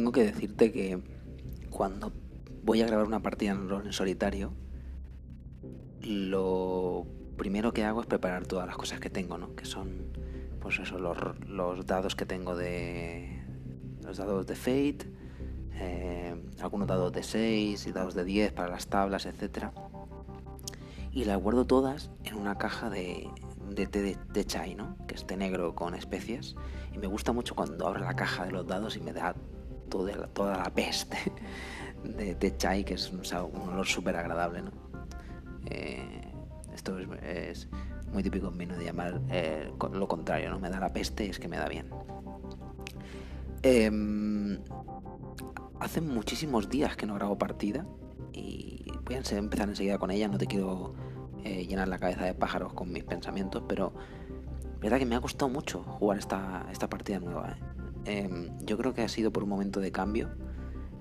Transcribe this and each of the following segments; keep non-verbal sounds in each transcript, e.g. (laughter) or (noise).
tengo que decirte que cuando voy a grabar una partida en en solitario, lo primero que hago es preparar todas las cosas que tengo, ¿no? Que son, pues eso, los, dados que tengo de... Los dados de Fate, eh, algunos dados de 6 y dados de 10 para las tablas, etc. Y las guardo todas en una caja de, de té de, chai, ¿no? Que es té negro con especias. Y me gusta mucho cuando abro la caja de los dados y me da toda, la peste (laughs) de té chai, que es un, olor súper agradable, ¿no? Eh, esto es, muy típico en mí, ¿no? De llamar eh, lo contrario, ¿no? Me da la peste es que me da bien. Em, hace muchísimos días que no grabo partida y voy a empezar enseguida con ella, no te quiero eh, llenar la cabeza de pájaros con mis pensamientos, pero verdad que me ha costado mucho jugar esta, esta partida nueva. ¿eh? Em, yo creo que ha sido por un momento de cambio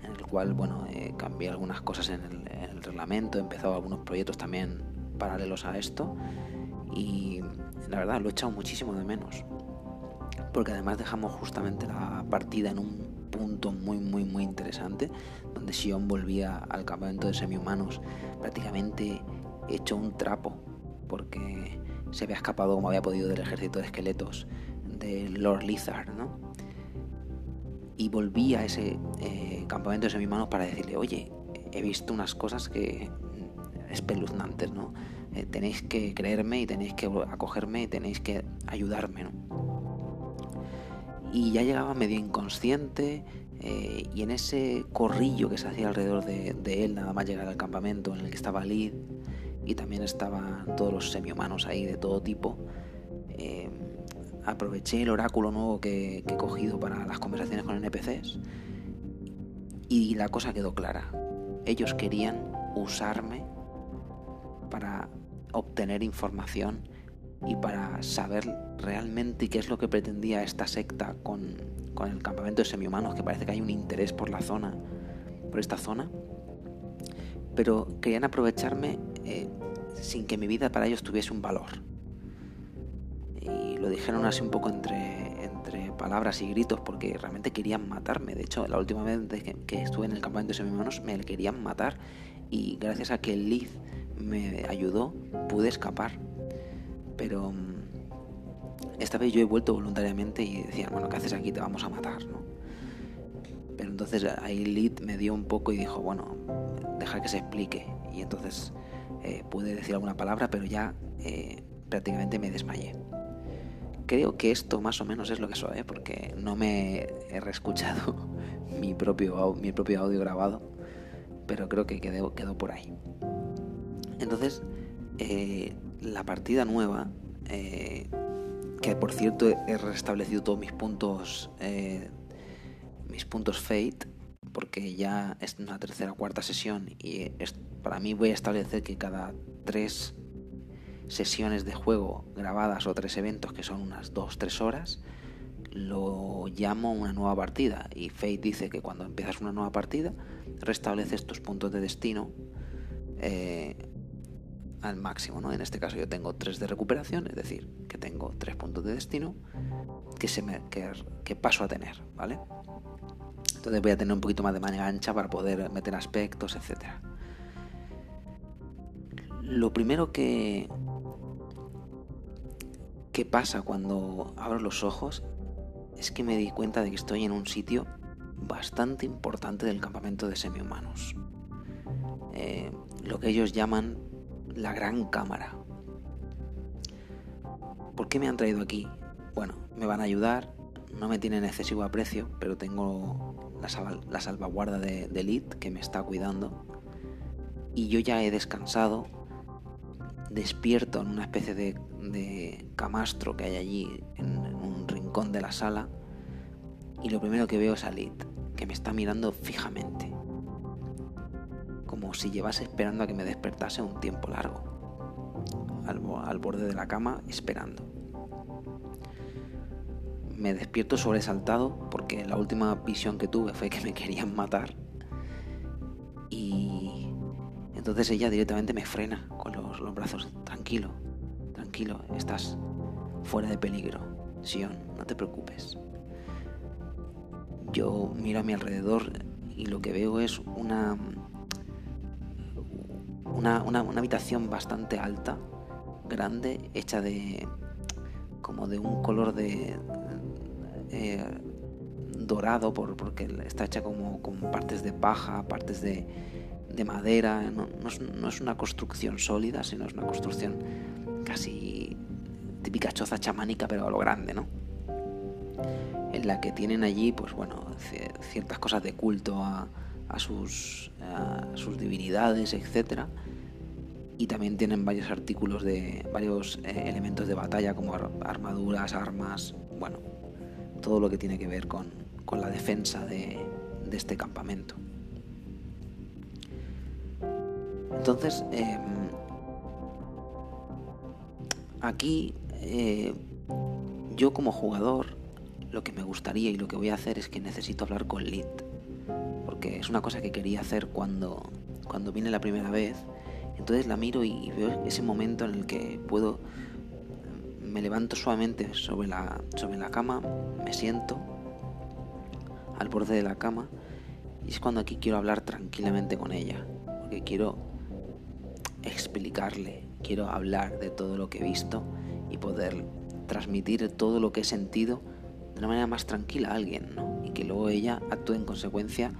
en el cual, bueno, eh, cambié algunas cosas en el, en el, reglamento, he empezado algunos proyectos también paralelos a esto y la verdad lo he echado muchísimo de menos. Porque además dejamos justamente la partida en un punto muy muy muy interesante donde Sion volvía al campamento de semi-humanos prácticamente hecho un trapo porque se había escapado como había podido del ejército de esqueletos de Lord Lizard, ¿no? Y volví a ese eh, campamento de semi-humanos para decirle, oye, he visto unas cosas que espeluznantes, ¿no? Eh, tenéis que creerme y tenéis que acogerme y tenéis que ayudarme, ¿no? y ya llegaba medio inconsciente eh, y en ese corrillo que se hacía alrededor de, él, nada más llegar al campamento en el que estaba Lid y también estaban todos los semi-humanos ahí de todo tipo, eh, aproveché el oráculo nuevo que, he cogido para las conversaciones con NPCs y la cosa quedó clara. Ellos querían usarme para obtener información y para saber realmente qué es lo que pretendía esta secta con, el campamento de semi-humanos, que parece que hay un interés por la zona, por esta zona, pero querían aprovecharme eh, sin que mi vida para ellos tuviese un valor. Y lo dijeron así un poco entre, entre palabras y gritos porque realmente querían matarme. De hecho, la última vez que, estuve en el campamento de semi-humanos me querían matar y gracias a que Liz me ayudó pude escapar pero mm, esta vez yo he vuelto voluntariamente y decían, bueno, ¿qué haces aquí? Te vamos a matar, ¿no? Pero entonces ahí Lid me dio un poco y dijo, bueno, deja que se explique. Y entonces eh, pude decir alguna palabra, pero ya eh, prácticamente me desmayé. Creo que esto más o menos es lo que soy, ¿eh? porque no me he reescuchado (laughs) mi propio, mi propio audio grabado, pero creo que quedó, quedó por ahí. Entonces, eh, la partida nueva, eh, que por cierto he restablecido todos mis puntos, mis puntos Fate, porque ya es una tercera o cuarta sesión y para mí voy a establecer que cada tres sesiones de juego grabadas o tres eventos que son unas dos tres horas lo llamo una nueva partida y Fate dice que cuando empiezas una nueva partida restableces tus puntos de destino eh, al máximo, ¿no? En este caso yo tengo 3 de recuperación, es decir, que tengo 3 puntos de destino que, se me, que, paso a tener, ¿vale? Entonces voy a tener un poquito más de manga ancha para poder meter aspectos, etc. Lo primero que, que pasa cuando abro los ojos es que me di cuenta de que estoy en un sitio bastante importante del campamento de semi-humanos. Eh, lo que ellos llaman la gran cámara. ¿Por qué me han traído aquí? Bueno, me van a ayudar, no me tienen excesivo aprecio, pero tengo la, salvaguarda de, de que me está cuidando. Y yo ya he descansado, despierto en una especie de, camastro que hay allí en, un rincón de la sala. Y lo primero que veo es a Lid, que me está mirando fijamente como si llevase esperando a que me despertase un tiempo largo, al, borde de la cama esperando. Me despierto sobresaltado porque la última visión que tuve fue que me querían matar y entonces ella directamente me frena con los, los brazos. Tranquilo, tranquilo, estás fuera de peligro. Sion, no te preocupes. yo miro a mi alrededor y lo que veo es una, una, una, habitación bastante alta, grande, hecha de como de un color de eh, dorado por, porque está hecha como con partes de paja, partes de, de madera, no, es, una construcción sólida, sino es una construcción casi típica choza chamánica, pero a lo grande, ¿no? En la que tienen allí, pues bueno, ciertas cosas de culto a, sus, divinidades, etc. Y también tienen varios artículos de varios eh, elementos de batalla como armaduras, armas, bueno, todo lo que tiene que ver con, la defensa de, de este campamento. Entonces, em, aquí eh, yo como jugador lo que me gustaría y lo que voy a hacer es que necesito hablar con Lid. Porque es una cosa que quería hacer cuando, cuando vine la primera vez. Entonces la miro y veo ese momento en el que puedo... Me levanto suavemente sobre la, sobre la cama, me siento al borde de la cama y es cuando aquí quiero hablar tranquilamente con ella. Porque quiero explicarle, quiero hablar de todo lo que he visto y poder transmitir todo lo que he sentido de una manera más tranquila a alguien, ¿no? Y que luego ella actúe en consecuencia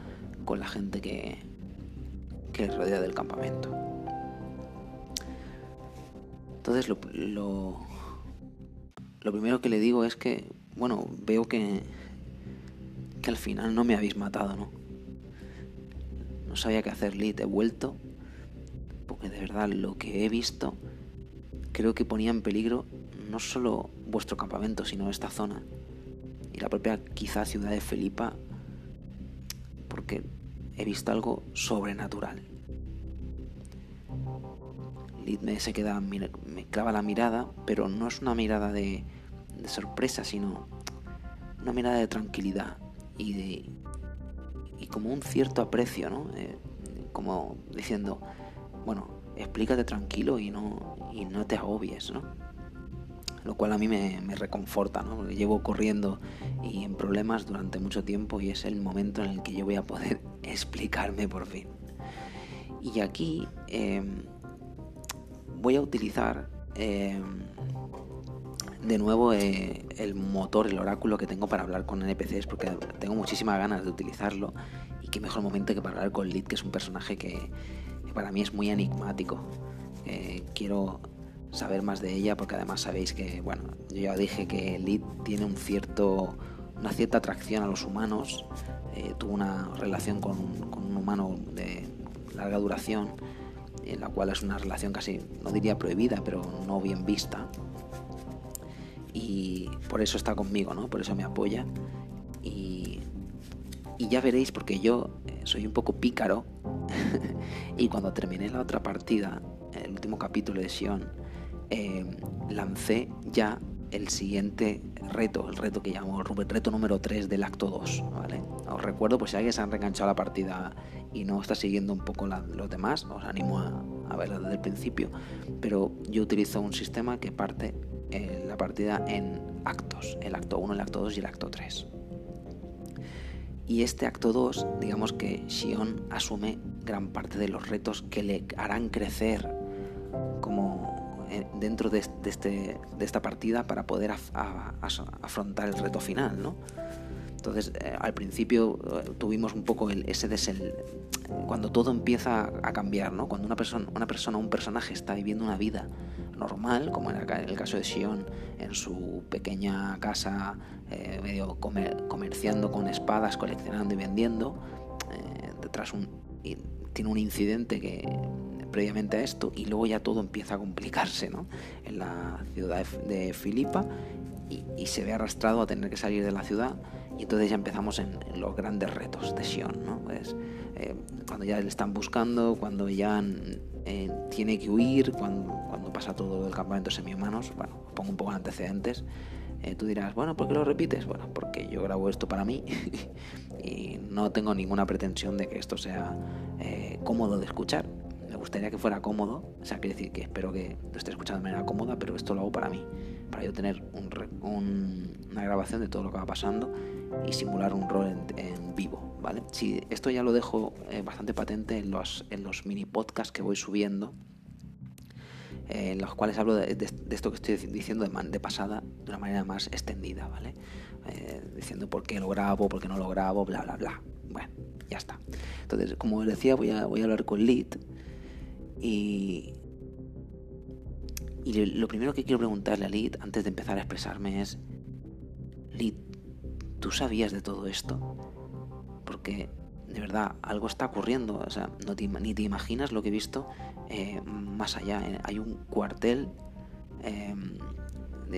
con la gente que, que rodea del campamento. Entonces lo, lo, lo, primero que le digo es que, bueno, veo que, que al final no me habéis matado, ¿no? No sabía qué hacer, Lit, he vuelto porque de verdad lo que he visto creo que ponía en peligro no solo vuestro campamento, sino esta zona y la propia quizá ciudad de Felipa, porque he visto algo sobrenatural. Lid me se queda, me clava la mirada, pero no es una mirada de, sorpresa, sino una mirada de tranquilidad y de y como un cierto aprecio, ¿no? Eh, como diciendo, bueno, explícate tranquilo y no, y no te agobies, ¿no? Lo cual a mí me, reconforta, ¿no? llevo corriendo y en problemas durante mucho tiempo y es el momento en el que yo voy a poder (laughs) explicarme por fin. Y aquí em, voy a utilizar em, de nuevo eh, el motor, el oráculo que tengo para hablar con NPCs, porque tengo muchísimas ganas de utilizarlo. Y qué mejor momento que para hablar con Lid, que es un personaje que, para mí es muy enigmático. Eh, quiero saber más de ella porque además sabéis que, bueno, yo ya dije que Lid tiene un cierto, una cierta atracción a los humanos, eh, tuvo una relación con, un humano de larga duración, en la cual es una relación casi, no diría prohibida, pero no bien vista. Y por eso está conmigo, ¿no? Por eso me apoya. Y, y ya veréis, porque yo eh, soy un poco pícaro (laughs) y cuando terminé la otra partida, el último capítulo de Sion, eh, lancé ya el siguiente reto, el reto que llamo el reto número 3 del acto 2, ¿vale? Os recuerdo, pues si alguien se ha reenganchado la partida y no está siguiendo un poco los demás, os animo a, a verlo desde el principio, pero yo utilizo un sistema que parte eh, la partida en actos, el acto 1, el acto 2 y el acto 3. Y este acto 2, digamos que Shion asume gran parte de los retos que le harán crecer como eh, dentro de, este, de esta partida para poder afrontar el reto final, ¿no? Entonces, eh, al principio eh, tuvimos un poco el, ese desel, cuando todo empieza a cambiar, ¿no? Cuando una persona, una persona, un personaje está viviendo una vida normal, como en el, caso de Sion, en su pequeña casa, medio comerciando con espadas, coleccionando y vendiendo, detrás un, tiene un incidente que previamente a esto y luego ya todo empieza a complicarse ¿no? en la ciudad de, Filipa y, se ve arrastrado a tener que salir de la ciudad y entonces ya empezamos en, los grandes retos de Sion, ¿no? Pues, eh, cuando ya le están buscando, cuando ya eh, tiene que huir, cuando, cuando pasa todo el campamento semi-humanos, bueno, pongo un poco de antecedentes. Eh, tú dirás, bueno, ¿por qué lo repites? Bueno, porque yo grabo esto para mí (laughs) y no tengo ninguna pretensión de que esto sea cómodo de escuchar. Me gustaría que fuera cómodo, o sea, quiere decir que espero que lo esté escuchando de manera cómoda, pero esto lo hago para mí, para yo tener una grabación de todo lo que va pasando y simular un rol en, vivo, ¿vale? Esto ya lo dejo eh, bastante patente en los, en los mini podcasts que voy subiendo, eh, en los cuales hablo de, esto que estoy diciendo de, pasada de una manera más extendida, ¿vale? Eh, diciendo por qué lo grabo, por qué no lo grabo, bla, bla, bla. Bueno, ya está. Entonces, como os decía, voy a, hablar con Lid y, y lo primero que quiero preguntarle a Lid antes de empezar a expresarme es, Lid, ¿tú sabías de todo esto? Porque de verdad algo está ocurriendo, o sea, no ni te imaginas lo que he visto eh, más allá. Eh, hay un cuartel em, de,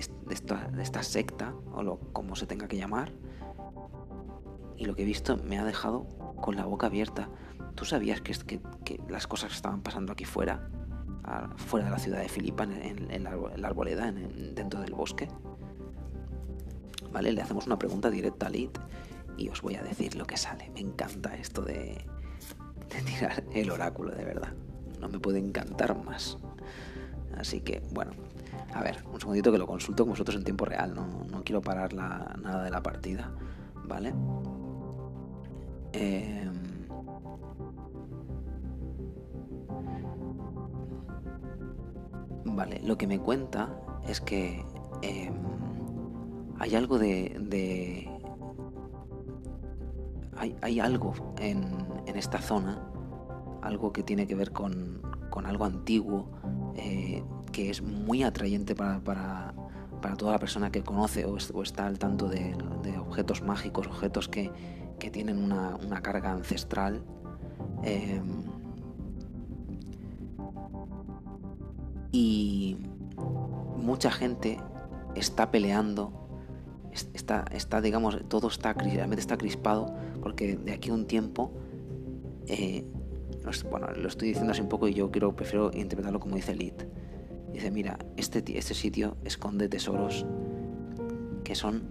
esta, secta, o lo, como se tenga que llamar, y lo que he visto me ha dejado con la boca abierta. ¿Tú sabías que, las cosas estaban pasando aquí fuera? fuera de la ciudad de Filipa, en, la, arboleda, dentro del bosque. ¿Vale? Le hacemos una pregunta directa a Lid y os voy a decir lo que sale. Me encanta esto de, tirar el oráculo, de verdad. No me puede encantar más. Así que, bueno, a ver, un segundito que lo consulto con vosotros en tiempo real. No, quiero parar nada de la partida, ¿vale? Eh, Vale, lo que me cuenta es que em, hay algo de... hay, algo en, esta zona, algo que tiene que ver con, algo antiguo, eh, que es muy atrayente para, toda la persona que conoce o, está al tanto de, objetos mágicos, objetos que, tienen una, carga ancestral. Em, y mucha gente está peleando, está, está digamos, todo está, realmente está crispado, porque de aquí a un tiempo, eh, bueno, lo estoy diciendo así un poco y yo quiero, prefiero interpretarlo como dice Lit. Dice, mira, este, este sitio esconde tesoros que son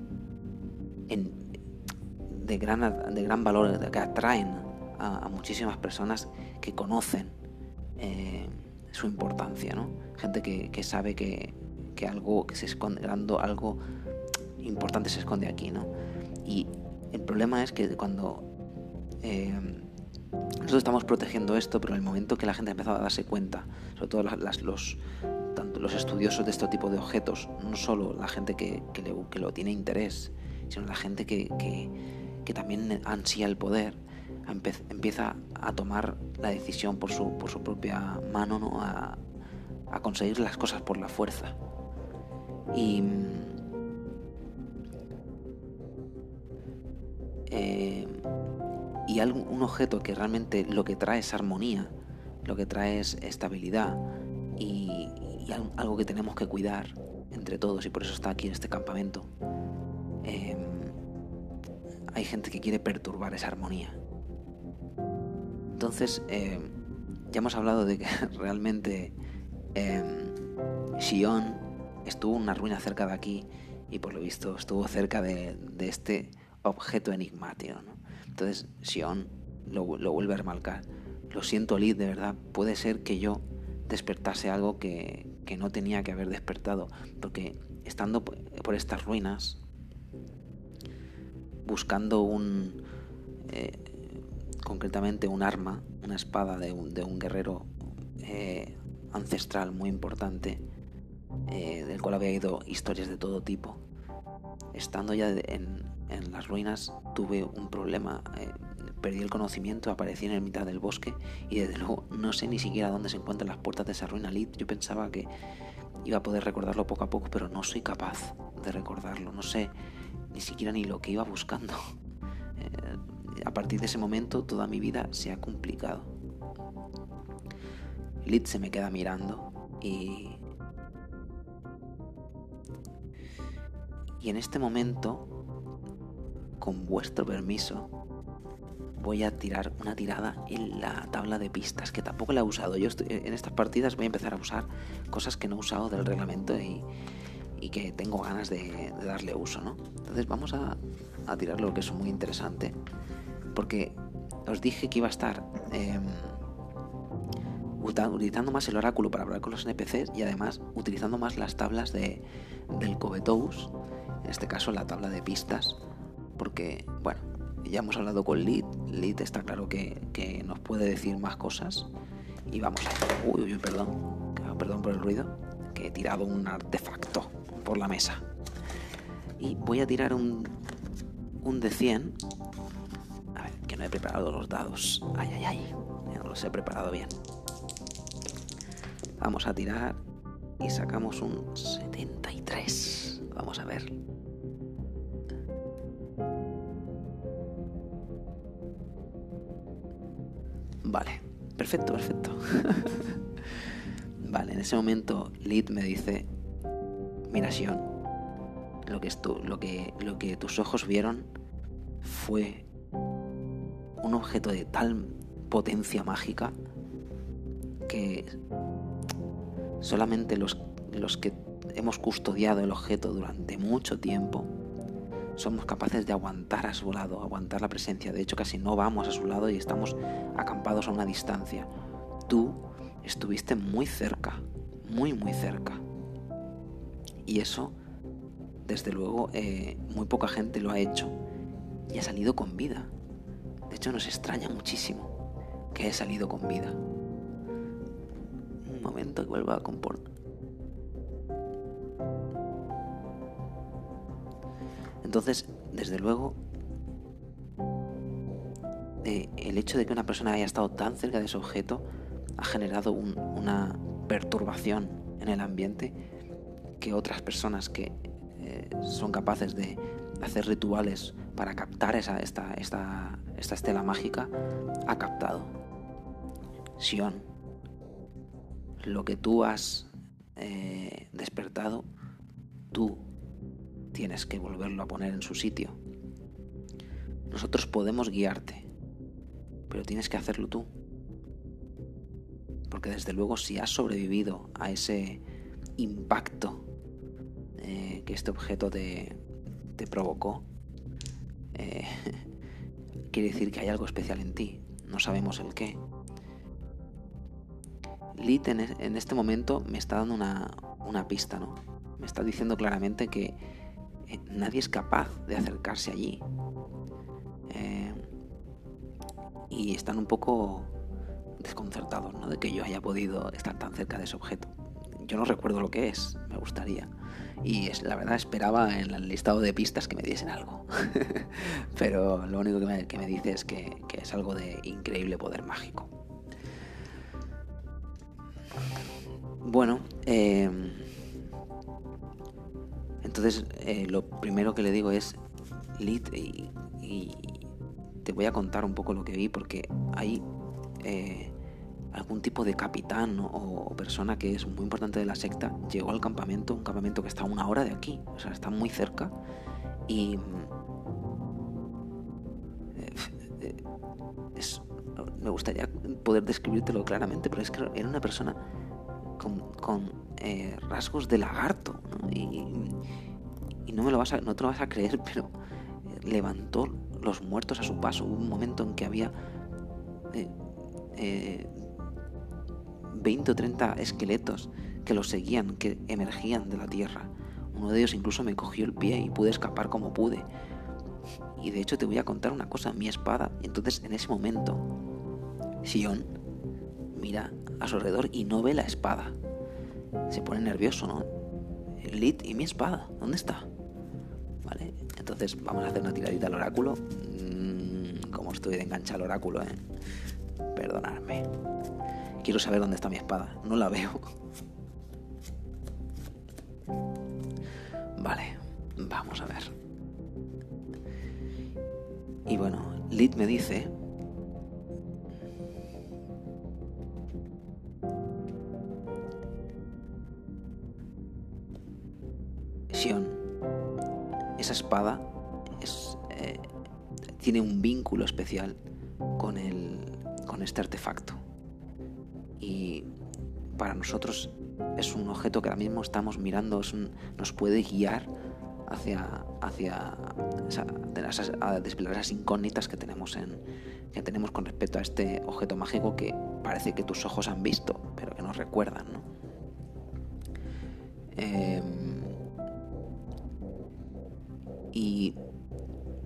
de, gran, de gran valor, que atraen a, muchísimas personas que conocen eh, su importancia, ¿no? Gente que, sabe que, algo que se esconde, algo importante se esconde aquí, ¿no? Y el problema es que cuando eh, nosotros estamos protegiendo esto, pero en el momento que la gente ha empezado a darse cuenta, sobre todo las, los, tanto los estudiosos de este tipo de objetos, no solo la gente que, que, lo tiene interés, sino la gente que, que también ansía el poder, empieza a tomar la decisión por su, por su propia mano, ¿no? a, conseguir las cosas por la fuerza. Y, eh, y un objeto que realmente lo que trae es armonía, lo que trae es estabilidad y, algo que tenemos que cuidar entre todos y por eso está aquí en este campamento. Eh, hay gente que quiere perturbar esa armonía entonces, eh, ya hemos hablado de que (laughs) realmente eh, Sion estuvo en una ruina cerca de aquí y por lo visto estuvo cerca de, este objeto enigmático. Entonces, Sion lo, vuelve a remarcar. Lo siento, Lid, de verdad, puede ser que yo despertase algo que, no tenía que haber despertado, porque estando por estas ruinas, buscando un, eh, concretamente un arma, una espada de un, guerrero eh, ancestral muy importante, eh, del cual había ido historias de todo tipo. Estando ya en, las ruinas tuve un problema, eh, perdí el conocimiento, aparecí en el mitad del bosque y desde luego no sé ni siquiera dónde se encuentran las puertas de esa ruina Lid. Yo pensaba que iba a poder recordarlo poco a poco, pero no soy capaz de recordarlo, no sé ni siquiera ni lo que iba buscando (laughs) a partir de ese momento toda mi vida se ha complicado. Lid se me queda mirando y... Y en este momento, con vuestro permiso, voy a tirar una tirada en la tabla de pistas, que tampoco la he usado. Yo en estas partidas voy a empezar a usar cosas que no he usado del reglamento y, que tengo ganas de, darle uso, ¿no? Entonces vamos a, a tirar lo que es muy interesante porque os dije que iba a estar em, utilizando más el oráculo para hablar con los NPCs y además utilizando más las tablas de, del Covetous, en este caso la tabla de pistas, porque, bueno, ya hemos hablado con Lid. Lid está claro que, que nos puede decir más cosas. Y vamos a... Uy, uy, perdón. Perdón por el ruido. Que he tirado un artefacto por la mesa. Y voy a tirar un, un de 100. A ver, que no he preparado los dados. Ay, ay, ay. Ya no los he preparado bien. Vamos a tirar y sacamos un 73. Vamos a ver. Vale, perfecto, perfecto. (laughs) vale, en ese momento Lid me dice, mira Sion, lo que, lo, que, lo que tus ojos vieron fue un objeto de tal potencia mágica que solamente los, los que hemos custodiado el objeto durante mucho tiempo somos capaces de aguantar a su lado, aguantar la presencia. De hecho, casi no vamos a su lado y estamos acampados a una distancia. Tú estuviste muy cerca, muy, muy cerca. Y eso, desde luego, eh, muy poca gente lo ha hecho y ha salido con vida. De hecho, nos extraña muchísimo que he salido con vida. Un momento que vuelva a comportar. Entonces, desde luego, eh, el hecho de que una persona haya estado tan cerca de ese objeto ha generado una perturbación en el ambiente que otras personas que eh, son capaces de hacer rituales para captar esa, esta, esta, estela mágica ha captado. Sion, lo que tú has eh, despertado, tú tienes que volverlo a poner en su sitio. Nosotros podemos guiarte, pero tienes que hacerlo tú. Porque desde luego si has sobrevivido a ese impacto eh, que este objeto te, provocó, eh, (laughs) quiere decir que hay algo especial en ti. No sabemos el qué. Lit en, en este momento me está dando una, una pista, ¿no? Me está diciendo claramente que eh, nadie es capaz de acercarse allí. Eh, y están un poco desconcertados ¿no? de que yo haya podido estar tan cerca de ese objeto. Yo no recuerdo lo que es, me gustaría. Y es, la verdad esperaba en el listado de pistas que me diesen algo. (laughs) Pero lo único que me, dice es que, es algo de increíble poder mágico. Bueno, eh, entonces, eh, lo primero que le digo es, Lid, y, te voy a contar un poco lo que vi, porque hay eh, algún tipo de capitán o persona que es muy importante de la secta, llegó al campamento, un campamento que está a una hora de aquí, o sea, está muy cerca, y eh, me gustaría poder describírtelo claramente, pero es que era una persona con, rasgos de lagarto, y, no me lo vas a, no te lo vas a creer, (laughs) pero levantó los muertos a su paso. Hubo un momento en que había 20 eh, eh, o 30 esqueletos que lo seguían, que emergían de la tierra. Uno de ellos incluso me cogió el pie y pude escapar como pude. Y de hecho te voy a contar una cosa, mi espada. Entonces en ese momento, Sion mira a su alrededor y no ve la espada. Se pone nervioso, ¿no? Lit y mi espada, ¿dónde está? Entonces vamos a hacer una tiradita al oráculo. Mm, como estoy de engancha al oráculo, ¿eh? Perdonadme. Quiero saber dónde está mi espada. No la veo. Vale, vamos a ver. Y bueno, Lid me dice espada es, eh, tiene un vínculo especial con, el, con este artefacto. Y para nosotros es un objeto que ahora mismo estamos mirando, nos puede guiar hacia, hacia a desvelar esas incógnitas que tenemos, en, que tenemos con respecto a este objeto mágico que parece que tus ojos han visto, pero que nos recuerdan. Em, y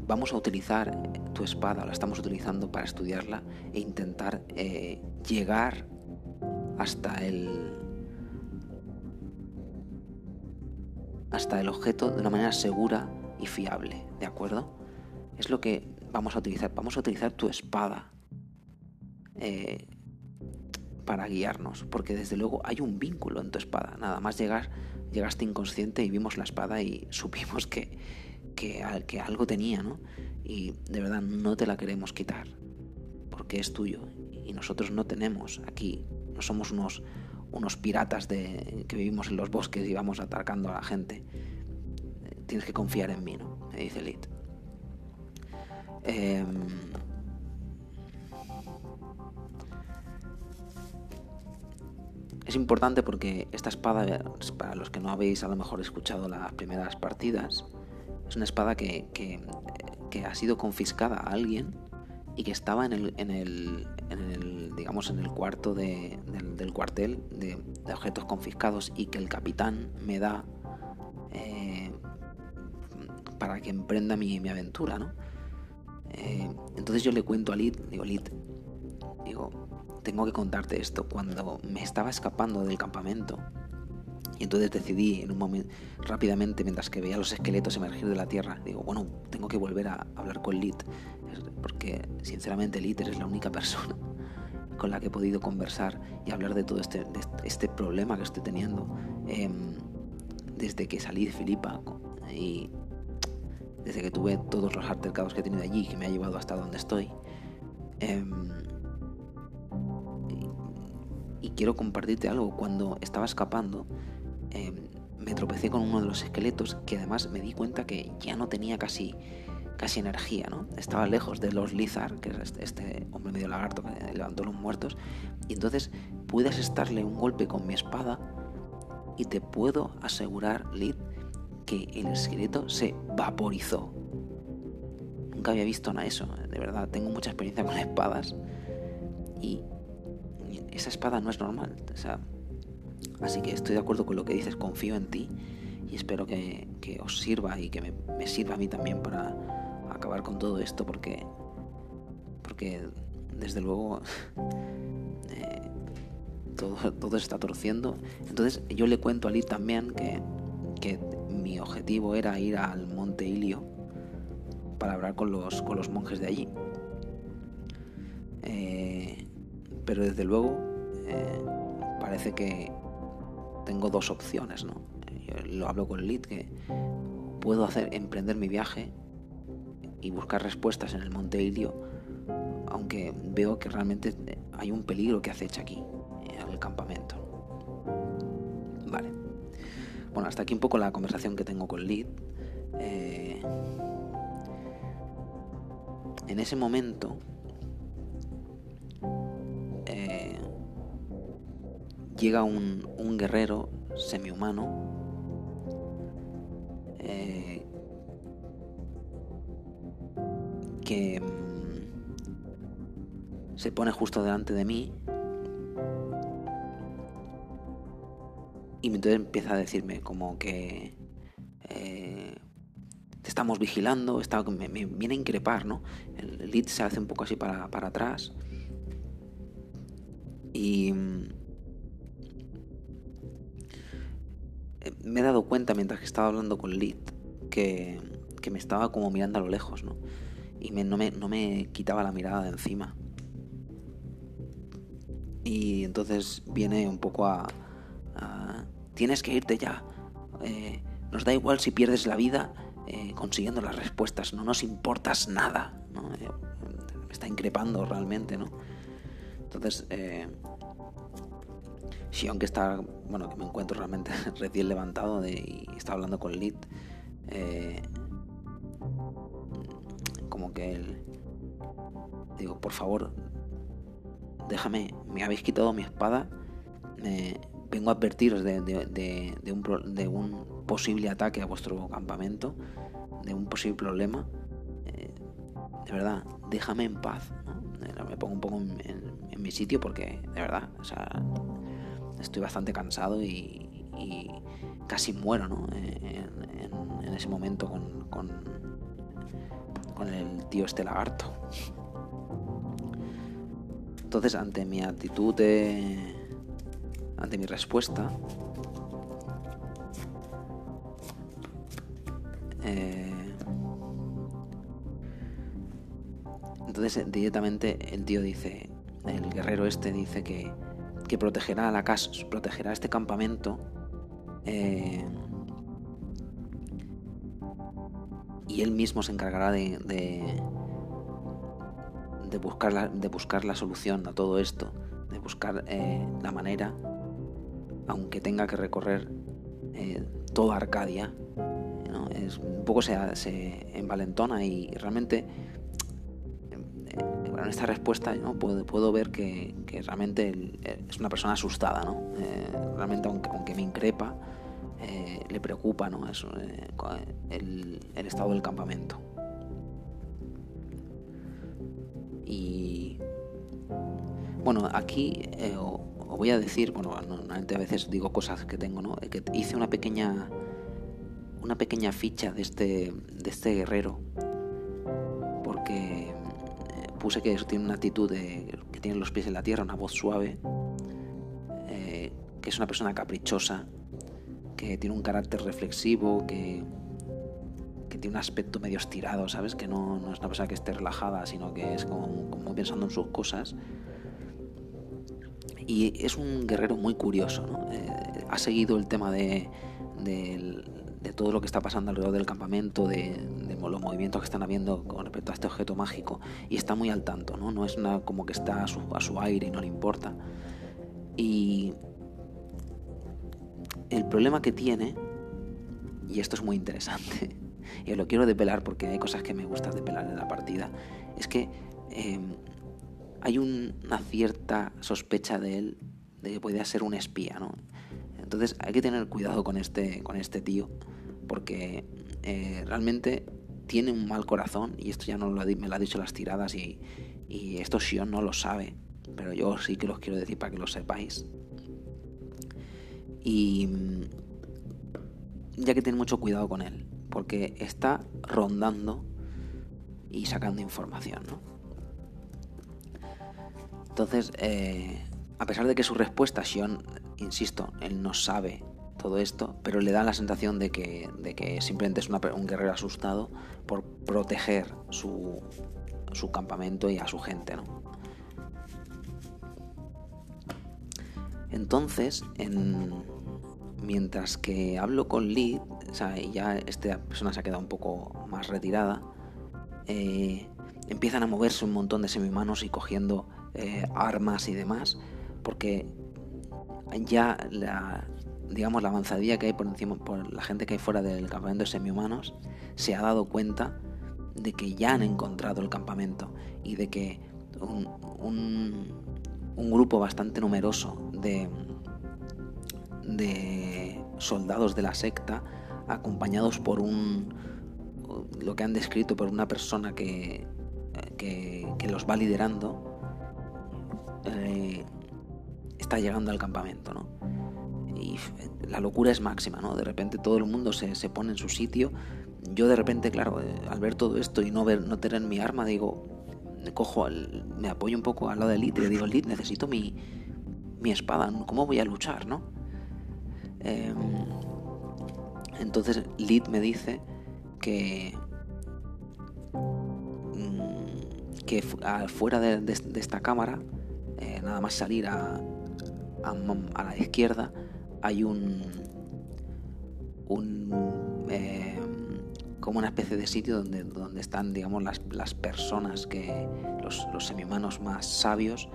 vamos a utilizar tu espada, la estamos utilizando para estudiarla e intentar eh, llegar hasta el hasta el objeto de una manera segura y fiable, ¿de acuerdo? Es lo que vamos a utilizar. Vamos a utilizar tu espada eh, para guiarnos, porque desde luego hay un vínculo en tu espada. Nada más llegar, llegaste inconsciente y vimos la espada y (laughs) supimos que, que, algo tenía, ¿no? Y de verdad no te la queremos quitar, porque es tuyo. Y nosotros no tenemos aquí, no somos unos, unos piratas de, que vivimos en los bosques y vamos atacando a la gente. Tienes que confiar en mí, ¿no? Me dice Lit. Em, es importante porque esta espada, para los que no habéis a lo mejor escuchado las primeras partidas, es una espada que, que, ha sido confiscada a alguien y que estaba en el, en el, en el digamos, en el cuarto de, del, cuartel de, objetos confiscados y que el capitán me da eh, para que emprenda mi, mi aventura, ¿no? Eh, entonces yo le cuento a Lid, digo, Lid, digo, tengo que contarte esto. Cuando me estaba escapando del campamento, y entonces decidí en un momento, rápidamente, mientras que veía los esqueletos emergir de la tierra, digo, bueno, tengo que volver a hablar con Lid, porque sinceramente Lid es la única persona (laughs) con la que he podido conversar y hablar de todo este, este problema que estoy teniendo em, desde que salí de Filipa y desde que tuve todos los altercados que he tenido allí, que me ha llevado hasta donde estoy. Em, y, quiero compartirte algo. Cuando estaba escapando, em, me tropecé con uno de los esqueletos que además me di cuenta que ya no tenía casi, casi energía, ¿no? Estaba lejos de los Lizard, que es este, este hombre medio lagarto que levantó los muertos, y entonces pude asestarle un golpe con mi espada y te puedo asegurar, Lid, que el esqueleto se vaporizó. Nunca había visto nada eso, de verdad. Tengo mucha experiencia con espadas y esa espada no es normal. O sea, así que estoy de acuerdo con lo que dices, confío en ti y espero que, os sirva y que me, sirva a mí también para acabar con todo esto porque, porque desde luego (laughs) eh, todo, todo se está torciendo. Entonces yo le cuento a Lee también que, que mi objetivo era ir al monte Ilio para hablar con los, con los monjes de allí. Eh, pero desde luego eh, parece que tengo dos opciones, ¿no? lo hablo con Lid que puedo hacer emprender mi viaje y buscar respuestas en el monte Ilio, aunque veo que realmente hay un peligro que acecha aquí, en el campamento. Vale. Bueno, hasta aquí un poco la conversación que tengo con Lid. Eh, en ese momento llega un, guerrero semihumano eh, que mm, se pone justo delante de mí Y entonces empieza a decirme como que eh, te estamos vigilando, está, me, viene a increpar, ¿no? El lead se hace un poco así para, atrás. Y mm, me he dado cuenta mientras que estaba hablando con Lid que, que, me estaba como mirando a lo lejos, ¿no? Y no, me, no me quitaba la mirada de encima. Y entonces viene un poco a, tienes que irte ya. Eh, nos da igual si pierdes la vida eh, consiguiendo las respuestas, no nos importas nada. Eh, me está increpando realmente, ¿no? Entonces, si aunque está, bueno, que me encuentro realmente (laughs) recién levantado y está hablando con Lid, como que él, digo, por favor, déjame, me habéis quitado mi espada, vengo a advertiros de, un, posible ataque a vuestro campamento, de un posible problema. Eh, de verdad, déjame en paz. Eh, me pongo un poco en, mi sitio porque, de verdad, estoy bastante cansado y, casi muero en, ese momento con, con el tío este lagarto. Entonces, ante mi actitud de... ante mi respuesta, eh, entonces directamente el tío dice, el guerrero este dice que, que protegerá la casa, protegerá este campamento eh, y él mismo se encargará de, de, buscar, la, de buscar la solución a todo esto, de buscar eh, la manera, aunque tenga que recorrer eh, toda Arcadia. Es, un poco se, se envalentona y realmente en esta respuesta ¿no? puedo, puedo ver que, que, realmente es una persona asustada, ¿no? realmente aunque, aunque me increpa, eh, le preocupa ¿no? Eso, eh, el, estado del campamento. Y bueno, aquí eh, os voy a decir, bueno, normalmente a veces digo cosas que tengo, ¿no? Que hice una pequeña una pequeña ficha de este de este guerrero porque puse que tiene una actitud de, que tiene los pies en la tierra, una voz suave, que es una persona caprichosa, que tiene un carácter reflexivo, que, que tiene un aspecto medio estirado, ¿sabes? Que no, no, es una persona que esté relajada, sino que es como, como pensando en sus cosas. Y es un guerrero muy curioso, ¿no? Eh, ha seguido el tema de, de, de, todo lo que está pasando alrededor del campamento, de, los movimientos que están habiendo con respecto a este objeto mágico, y está muy al tanto, ¿no? No es una, como que está a su, aire y no le importa. Y el problema que tiene, y esto es muy interesante, (laughs) y lo quiero depelar porque hay cosas que me gustan depelar en la partida, es que em, hay una cierta sospecha de él de que podría ser un espía, ¿no? Entonces hay que tener cuidado con este, con este tío, porque eh, realmente tiene un mal corazón, y esto ya no me lo ha dicho las tiradas, y, y esto Sion no lo sabe, pero yo sí que los quiero decir para que lo sepáis. Y ya que tener mucho cuidado con él, porque está rondando y sacando información, ¿no? Entonces, eh, a pesar de que su respuesta, Sion, insisto, él no sabe todo esto, pero le da la sensación de que, de que simplemente es un guerrero asustado por proteger su, su campamento y a su gente, ¿no? Entonces, en, mientras que hablo con Lee, o ya esta persona se ha quedado un poco más retirada, eh, empiezan a moverse un montón de semihumanos y cogiendo eh, armas y demás, porque ya la, digamos, la avanzadilla que hay por encima, por la gente que hay fuera del campamento de semihumanos, se ha dado cuenta de que ya han encontrado el campamento y de que un, un grupo bastante numeroso de, de soldados de la secta acompañados por un lo que han descrito por una persona que, que, los va liderando eh, está llegando al campamento ¿no? y la locura es máxima ¿no? de repente todo el mundo se, se pone en su sitio yo de repente claro eh, al ver todo esto y no ver no tener mi arma digo cojo me apoyo un poco al lado de Lid y le digo Lid necesito mi, mi espada cómo voy a luchar no Em, entonces Lid me dice que mm, que fuera de, esta cámara, eh, nada más salir a, a, la izquierda, hay un, un em, como una especie de sitio donde, donde están, digamos, las, las personas que, los, los más sabios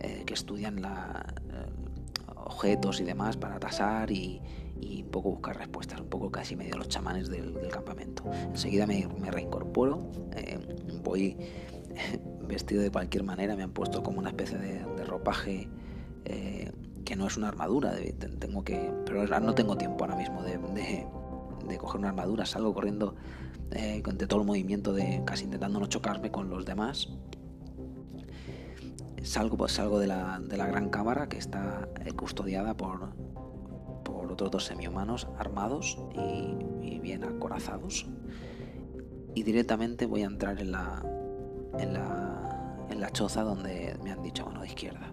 eh, que estudian la, objetos y demás para tasar y, un poco buscar respuestas, un poco casi medio los chamanes del, campamento. Enseguida me, reincorporo, eh, voy (laughs) vestido de cualquier manera, me han puesto como una especie de, ropaje eh, que no es una armadura, tengo que, pero no tengo tiempo ahora mismo de, de, coger una armadura, salgo corriendo eh, de todo el movimiento de casi intentando no chocarme con los demás salgo, pues salgo de la, de la gran cámara que está eh, custodiada por, por otros dos semihumanos armados y, bien acorazados. y directamente voy a entrar en la, en la, en la choza donde me han dicho mano de izquierda,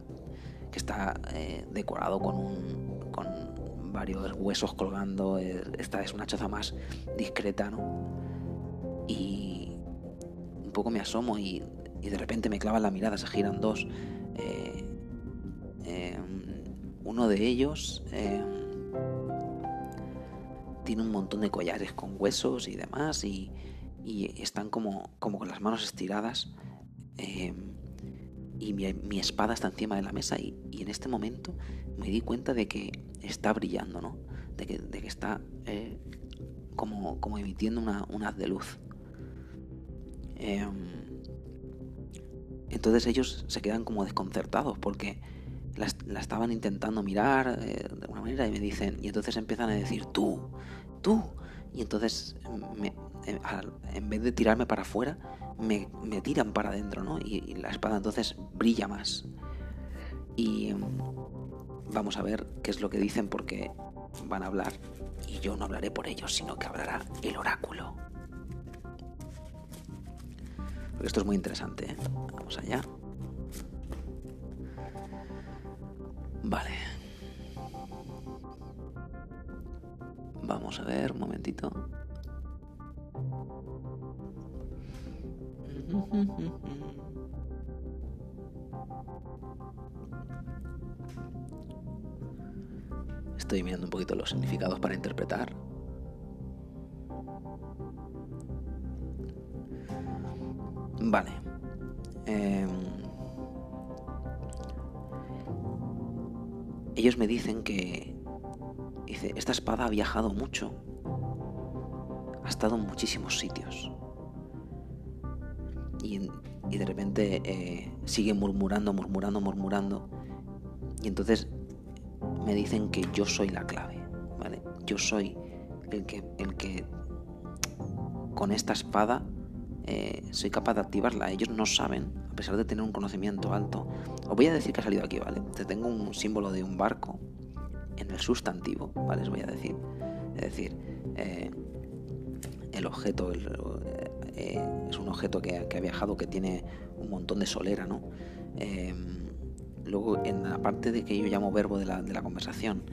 que está eh, decorado con, un, varios huesos colgando. Eh, esta es una choza más discreta, ¿no? Y un poco me asomo y, y de repente me clavan la mirada, se giran dos. Eh, em, uno de ellos em, tiene un montón de collares con huesos y demás y, y están como, como con las manos estiradas. Em, y mi, espada está encima de la mesa y, en este momento me di cuenta de que está brillando, ¿no? De que, de que está eh, como, como, emitiendo una, haz de luz. Em, entonces ellos se quedan como desconcertados porque la, estaban intentando mirar eh, de alguna manera y me dicen, y entonces empiezan a decir, tú, tú. Y entonces me, eh, en vez de tirarme para afuera, me, tiran para adentro, ¿no? Y, la espada entonces brilla más. Y vamos a ver qué es lo que dicen porque van a hablar y yo no hablaré por ellos, sino que hablará el oráculo. Esto es muy interesante, ¿eh? Vamos allá. Vale. Vamos a ver, un momentito. Estoy mirando un poquito los significados para interpretar. Vale. Em, ellos me dicen que dice, esta espada ha viajado mucho, ha estado en muchísimos sitios y, de repente eh, sigue murmurando, murmurando, murmurando. Y entonces me dicen que yo soy la clave, ¿vale? Yo soy el que, el que con esta espada eh, soy capaz de activarla. Ellos no saben, a pesar de tener un conocimiento alto. Os voy a decir que ha salido aquí, ¿vale? Te tengo un símbolo de un barco en el sustantivo, ¿vale? Os voy a decir. Es decir, eh, el objeto, eh, es un objeto que, ha viajado, que tiene un montón de solera, ¿no? Luego, en la parte de que yo llamo verbo de la, conversación,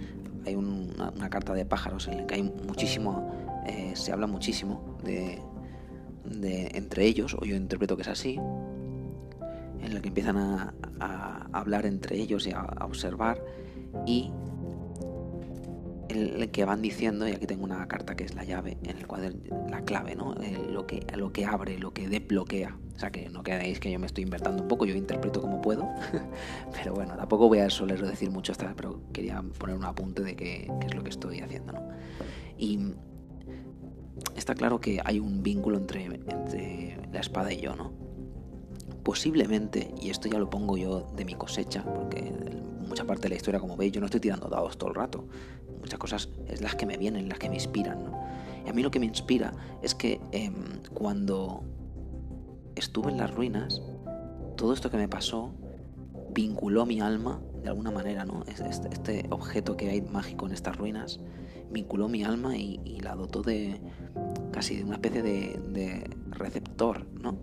hay una, carta de pájaros en la que hay muchísimo, eh, se habla muchísimo de, entre ellos, o yo interpreto que es así, en la que empiezan a, hablar entre ellos y a, a observar, y el, que van diciendo, y aquí tengo una carta que es la llave, en el cual la clave, ¿no? lo, que, lo que abre, lo que desbloquea. O sea, que no queréis que yo me estoy inventando un poco, yo interpreto como puedo. (laughs) pero bueno, tampoco voy a soler decir mucho esta pero quería poner un apunte de qué, es lo que estoy haciendo, ¿no? Y está claro que hay un vínculo entre, entre la espada y yo, ¿no? Posiblemente, y esto ya lo pongo yo de mi cosecha, porque mucha parte de la historia, como veis, yo no estoy tirando dados todo el rato muchas cosas es las que me vienen, las que me inspiran. Y a mí lo que me inspira es que em, cuando estuve en las ruinas, todo esto que me pasó vinculó mi alma de alguna manera, ¿no? Este, este objeto que hay mágico en estas ruinas vinculó mi alma y, la dotó de casi de una especie de, receptor, ¿no?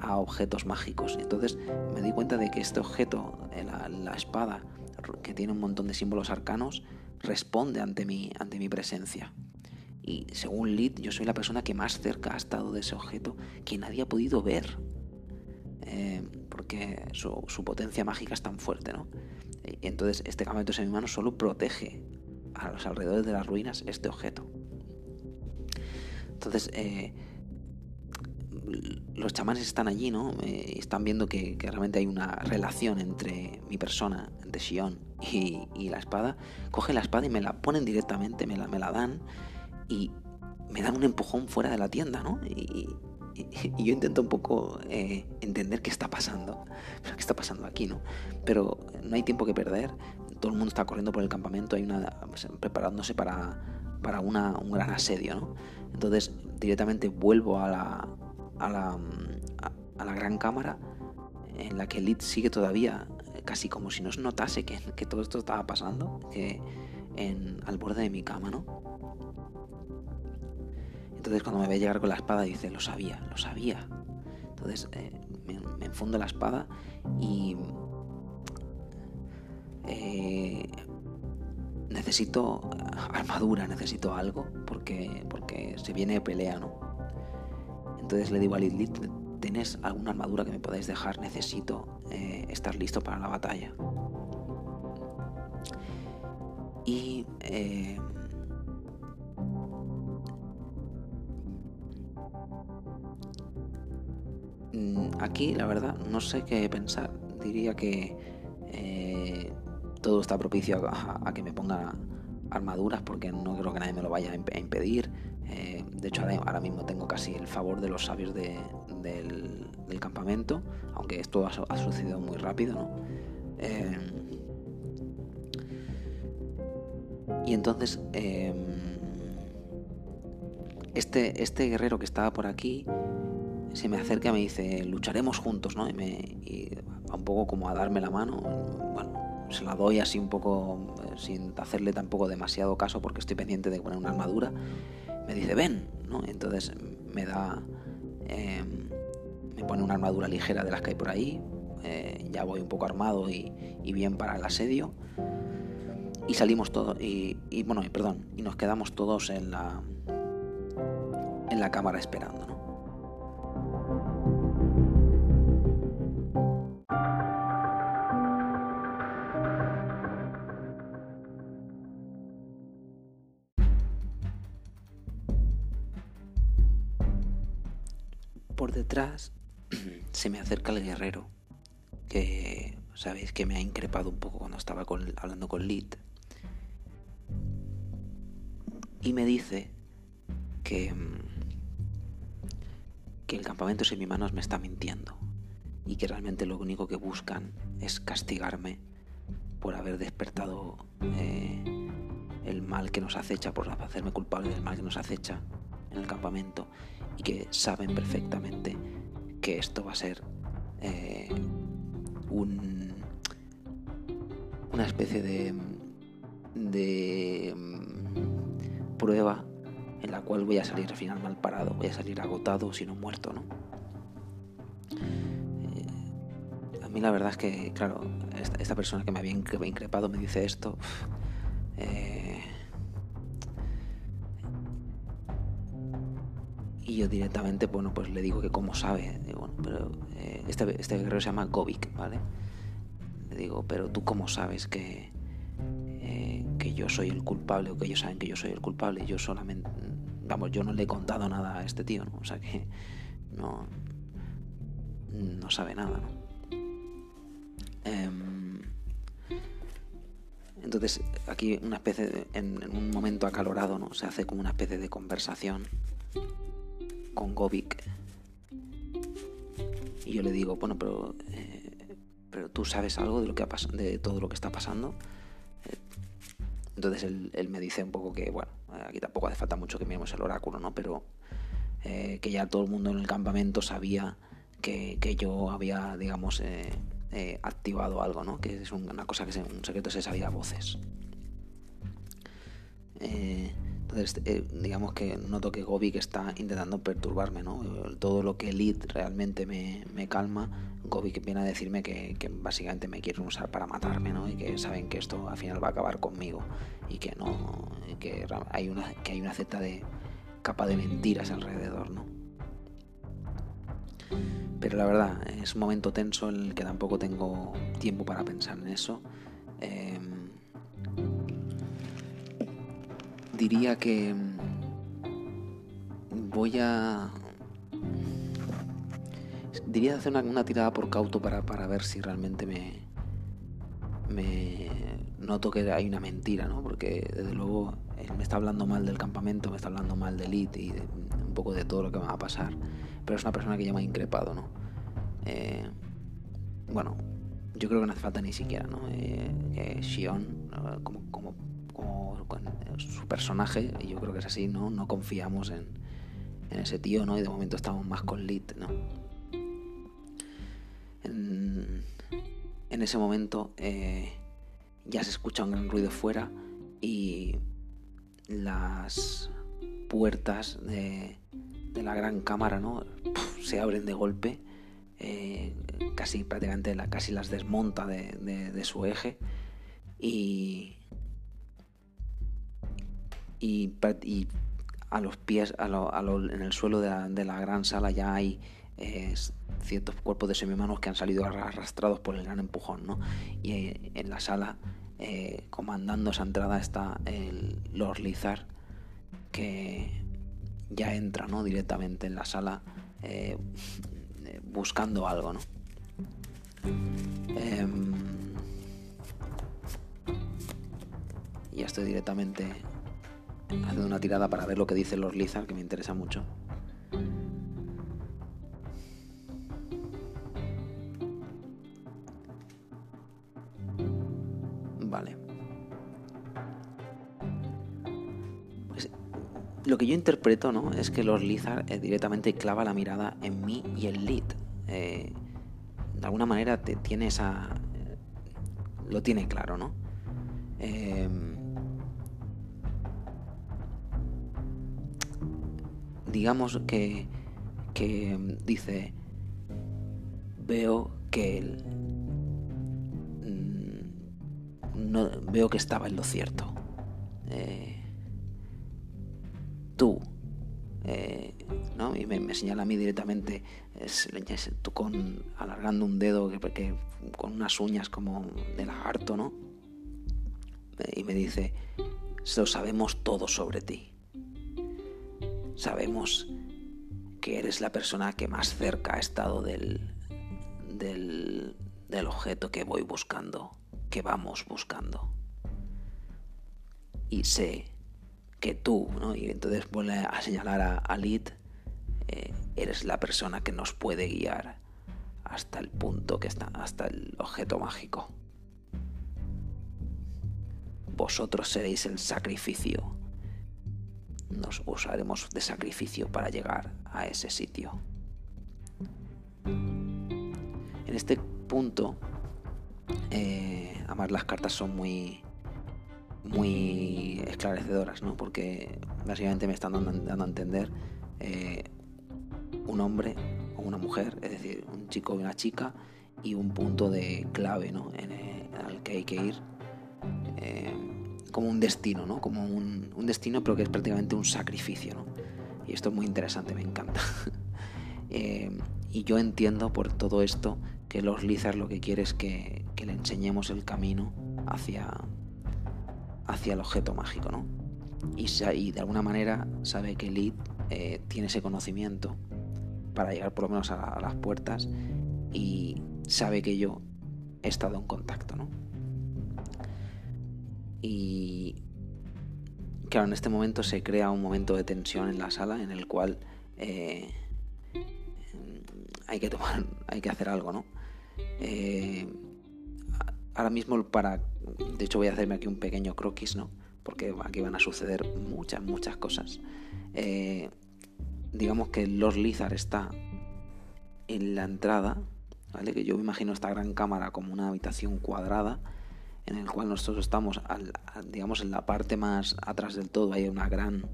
A objetos mágicos. Entonces me di cuenta de que este objeto, la, la espada, que tiene un montón de símbolos arcanos, responde ante mi, ante mi presencia. Y según Lid, yo soy la persona que más cerca ha estado de ese objeto que nadie ha podido ver. Eh, porque su, potencia mágica es tan fuerte, ¿no? Y entonces este campamento mi mano solo protege a los alrededores de las ruinas este objeto. Entonces, eh, los chamanes están allí, ¿no? Eh, están viendo que, realmente hay una relación entre mi persona, entre Shion y, la espada. Cogen la espada y me la ponen directamente, me la, me la dan y me dan un empujón fuera de la tienda, ¿no? Y, yo intento un poco eh, entender qué está pasando, (laughs) qué está pasando aquí, ¿no? Pero no hay tiempo que perder, todo el mundo está corriendo por el campamento, hay una pues, preparándose para, para un gran asedio, ¿no? Entonces directamente vuelvo a la, a la, a, la gran cámara en la que Lid sigue todavía casi como si no se notase que, que todo esto estaba pasando que en, al borde de mi cama, ¿no? Entonces cuando me ve llegar con la espada dice, lo sabía, lo sabía. Entonces eh, me, enfundo la espada y eh, necesito armadura, necesito algo, porque, porque se viene pelea, ¿no? Entonces le digo a Lilith, ¿tenés alguna armadura que me podáis dejar? Necesito eh, estar listo para la batalla. Y eh, mm, aquí, la verdad, no sé qué pensar. Diría que eh, todo está propicio a, que me ponga armaduras porque no creo que nadie me lo vaya a impedir. De hecho, ahora, mismo tengo casi el favor de los sabios del, campamento, aunque esto ha, sucedido muy rápido, ¿no? Eh, y entonces, em, este, este guerrero que estaba por aquí se me acerca y me dice, lucharemos juntos, ¿no? Y, me, y un poco como a darme la mano. Bueno, se la doy así un poco eh, sin hacerle tampoco demasiado caso porque estoy pendiente de poner una armadura. Me dice, ven, ¿no? Entonces me da, em, me pone una armadura ligera de las que hay por ahí. Eh, ya voy un poco armado y, bien para el asedio. Y salimos todos, y, y, bueno, perdón, y nos quedamos todos en la, en la cámara esperando, ¿no? Detrás se me acerca el guerrero, que sabéis que me ha increpado un poco cuando estaba hablando con Lid. Y me dice que, mm, que el campamento sin mis manos me está mintiendo. Y que realmente lo único que buscan es castigarme por haber despertado eh, el mal que nos acecha, por hacerme culpable del mal que nos acecha en el campamento y que saben perfectamente que esto va a ser eh, un, una especie de, de mm, prueba en la cual voy a salir al final mal parado, voy a salir agotado, sino muerto, ¿no? Eh, a mí la verdad es que, claro, esta, persona que me había increpado me dice esto. Yo directamente, bueno, pues le digo que cómo sabe. Digo, pero eh, este, este, guerrero se llama Govik, ¿vale? Le digo, pero tú cómo sabes que, eh, que yo soy el culpable o que ellos saben que yo soy el culpable. Yo solamente, vamos, yo no le he contado nada a este tío, ¿no? O sea que no, no sabe nada, ¿no? Em, entonces, aquí una especie de, en, un momento acalorado, ¿no? Se hace como una especie de conversación con Govik. Y yo le digo, bueno, pero, eh, pero tú sabes algo de, lo que ha de todo lo que está pasando. Eh, entonces él, me dice un poco que, bueno, aquí tampoco hace falta mucho que miremos el oráculo, ¿no? Pero eh, que ya todo el mundo en el campamento sabía que, yo había, digamos, activado algo, ¿no? Que es una cosa que es un secreto se sabía a voces. Eh, digamos que noto que Gobi está intentando perturbarme, ¿no? Todo lo que Lid realmente me, calma, Gobi viene a decirme que, básicamente me quieren usar para matarme, ¿no? Y que saben que esto al final va a acabar conmigo y que no, que hay una, que hay una cierta de capa de mentiras alrededor, ¿no? Pero la verdad, es un momento tenso en el que tampoco tengo tiempo para pensar en eso. Eh, diría que mm, voy a... Diría hacer una, tirada por cauto para, ver si realmente me, me noto que hay una mentira, ¿no? Porque desde luego me está hablando mal del campamento, me está hablando mal del IT y un poco de todo lo que me va a pasar. Pero es una persona que ya me ha increpado, ¿no? Eh, bueno, yo creo que no hace falta ni siquiera, ¿no? Eh, Shion, como, como su personaje, y yo creo que es así, ¿no? No confiamos en, ese tío, ¿no? Y de momento estamos más con Lit, ¿no? En, ese momento eh, ya se escucha un gran ruido fuera y las puertas de, la gran cámara, ¿no? se abren de golpe, eh, casi prácticamente la, casi las desmonta de, su eje y, y, a los pies, en el suelo de la, gran sala ya hay eh, ciertos cuerpos de semihumanos que han salido arrastrados por el gran empujón, ¿no? Y eh, en la sala, comandando esa entrada, está el Lord Lizard, que ya entra ¿no? directamente en la sala eh, buscando algo. ¿no? Em, ya estoy directamente haciendo una tirada para ver lo que dicen los Lizard, que me interesa mucho. Lo que yo interpreto, ¿no? Es que Lord Lizard eh, directamente clava la mirada en mí y el lead. Eh, de alguna manera te tiene esa. Eh, lo tiene claro, ¿no? Em, digamos que, que dice, veo que él, mm, no, veo que estaba en lo cierto tú, eh, ¿no? Y me, señala a mí directamente, es, tú con, alargando un dedo que, con unas uñas como de lagarto, ¿no? Y me dice, lo sabemos todo sobre ti. Sabemos que eres la persona que más cerca ha estado del, del, objeto que voy buscando, que vamos buscando. Y sé que tú, ¿no? Y entonces vuelve a señalar a, a eh, eres la persona que nos puede guiar hasta el punto que está, hasta el objeto mágico. Vosotros seréis el sacrificio. Nos usaremos de sacrificio para llegar a ese sitio. En este punto, eh, además las cartas son muy, muy esclarecedoras, ¿no? Porque básicamente me están dando, a entender eh, un hombre o una mujer, es decir, un chico y una chica, y un punto de clave, ¿no? En que hay que ir. Eh, como un destino, ¿no? Como un, destino, pero que es prácticamente un sacrificio, ¿no? Y esto es muy interesante, me encanta. (laughs) Eh, y yo entiendo por todo esto que los Lizards lo que quiere es que, le enseñemos el camino hacia, hacia el objeto mágico, ¿no? Y, de alguna manera sabe que Lid eh, tiene ese conocimiento para llegar por lo menos a, las puertas y sabe que yo he estado en contacto, ¿no? Y claro, en este momento se crea un momento de tensión en la sala en el cual eh, hay que tomar, (laughs) hay que hacer algo, ¿no? Eh, ahora mismo para de hecho voy a hacerme aquí un pequeño croquis, ¿no? Porque aquí van a suceder muchas, muchas cosas. Eh, digamos que Lord Lizard está en la entrada, ¿vale? Que yo me imagino esta gran cámara como una habitación cuadrada en el cual nosotros estamos, digamos, en la parte más atrás del todo hay una gran,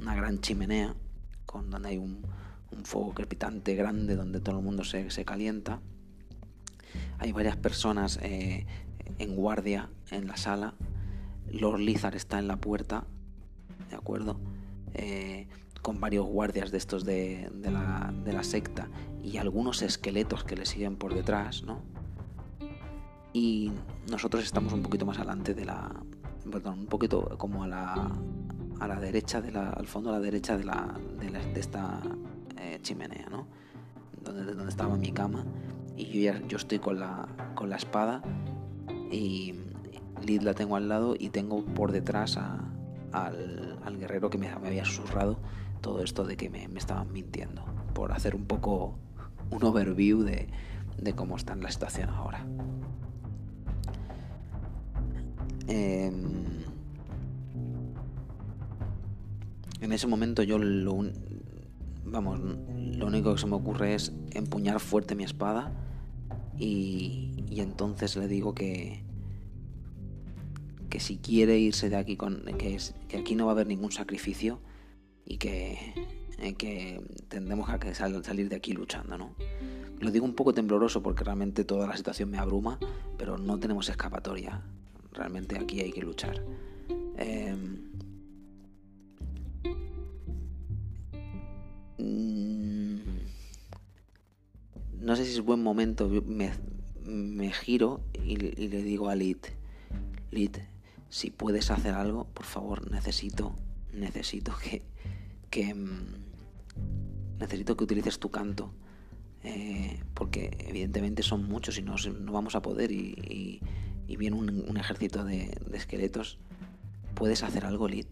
una gran chimenea con donde hay un, fuego crepitante grande donde todo el mundo se, se calienta. Hay varias personas eh, en guardia en la sala. Lord Lizard está en la puerta, ¿de acuerdo? Eh, con varios guardias de estos de, la, secta y algunos esqueletos que le siguen por detrás, ¿no? Y nosotros estamos un poquito más adelante de la. Perdón, un poquito como a la, a la derecha, de la, al fondo a la derecha de, la, de, esta eh, chimenea, ¿no? Donde, donde estaba mi cama. Y yo, ya, yo estoy con la, con la espada y Lid la tengo al lado y tengo por detrás al, guerrero que me, había susurrado todo esto de que me, estaban mintiendo, por hacer un poco un overview de, cómo está la situación ahora. Em, en ese momento yo lo, vamos, lo único que se me ocurre es empuñar fuerte mi espada y, entonces le digo que, que si quiere irse de aquí, con, que, aquí no va a haber ningún sacrificio y que, eh, que tendremos que salir de aquí luchando, ¿no? Lo digo un poco tembloroso porque realmente toda la situación me abruma, pero no tenemos escapatoria. Realmente aquí hay que luchar. Em, mm, no sé si es buen momento, me, giro y, le digo a Lit, Lit, si puedes hacer algo, por favor, necesito, necesito que, que mm, necesito que utilices tu canto eh, porque evidentemente son muchos y no, no vamos a poder y, viene un, ejército de, esqueletos. ¿Puedes hacer algo, Lit?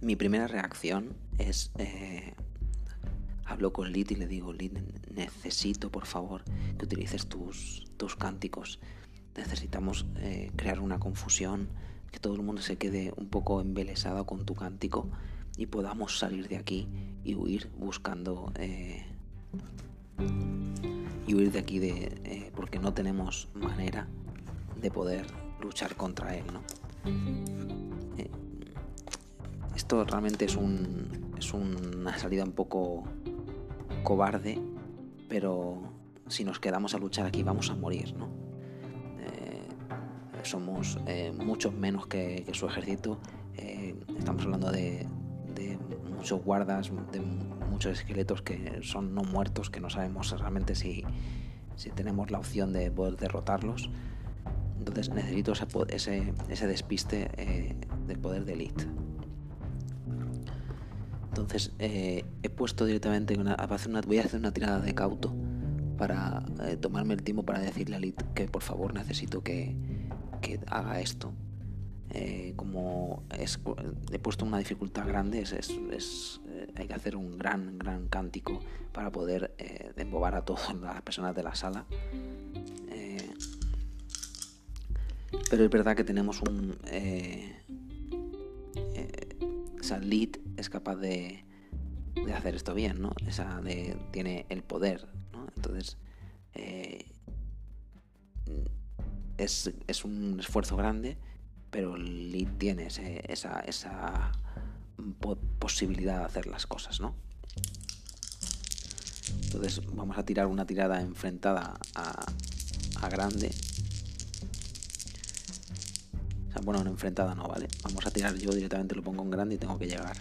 Mi primera reacción es... Eh, hablo con Lit y le digo, Lit, necesito por favor que utilices tus, tus cánticos necesitamos eh, crear una confusión, que todo el mundo se quede un poco embelesado con tu cántico y podamos salir de aquí y huir buscando eh, y huir de aquí de eh, porque no tenemos manera de poder luchar contra él, ¿no? esto realmente es un es una salida un poco cobarde, pero si nos quedamos a luchar aquí vamos a morir, ¿no? Somos eh, muchos menos que, su ejército. Eh, estamos hablando de, muchos guardas, de muchos esqueletos que son no muertos, que no sabemos realmente si, tenemos la opción de poder derrotarlos. Entonces necesito ese, ese, despiste eh, del poder de Elite. Entonces he puesto directamente una, voy a hacer una tirada de cauto para tomarme el tiempo para decirle a Elite que por favor necesito que, que haga esto. Eh, como es, he puesto una dificultad grande, es, eh, hay que hacer un gran, gran cántico para poder eh, embobar a todas (laughs) las personas de la sala. pero es verdad que tenemos un... esa lead es capaz de, de hacer esto bien, ¿no? Tiene el poder, ¿no? Entonces es, un esfuerzo grande, pero Lee tiene esa, esa posibilidad de hacer las cosas, ¿no? Entonces vamos a tirar una tirada enfrentada a, a grande. O sea, bueno, no enfrentada no, ¿vale? Vamos a tirar yo directamente, lo pongo en grande y tengo que llegar.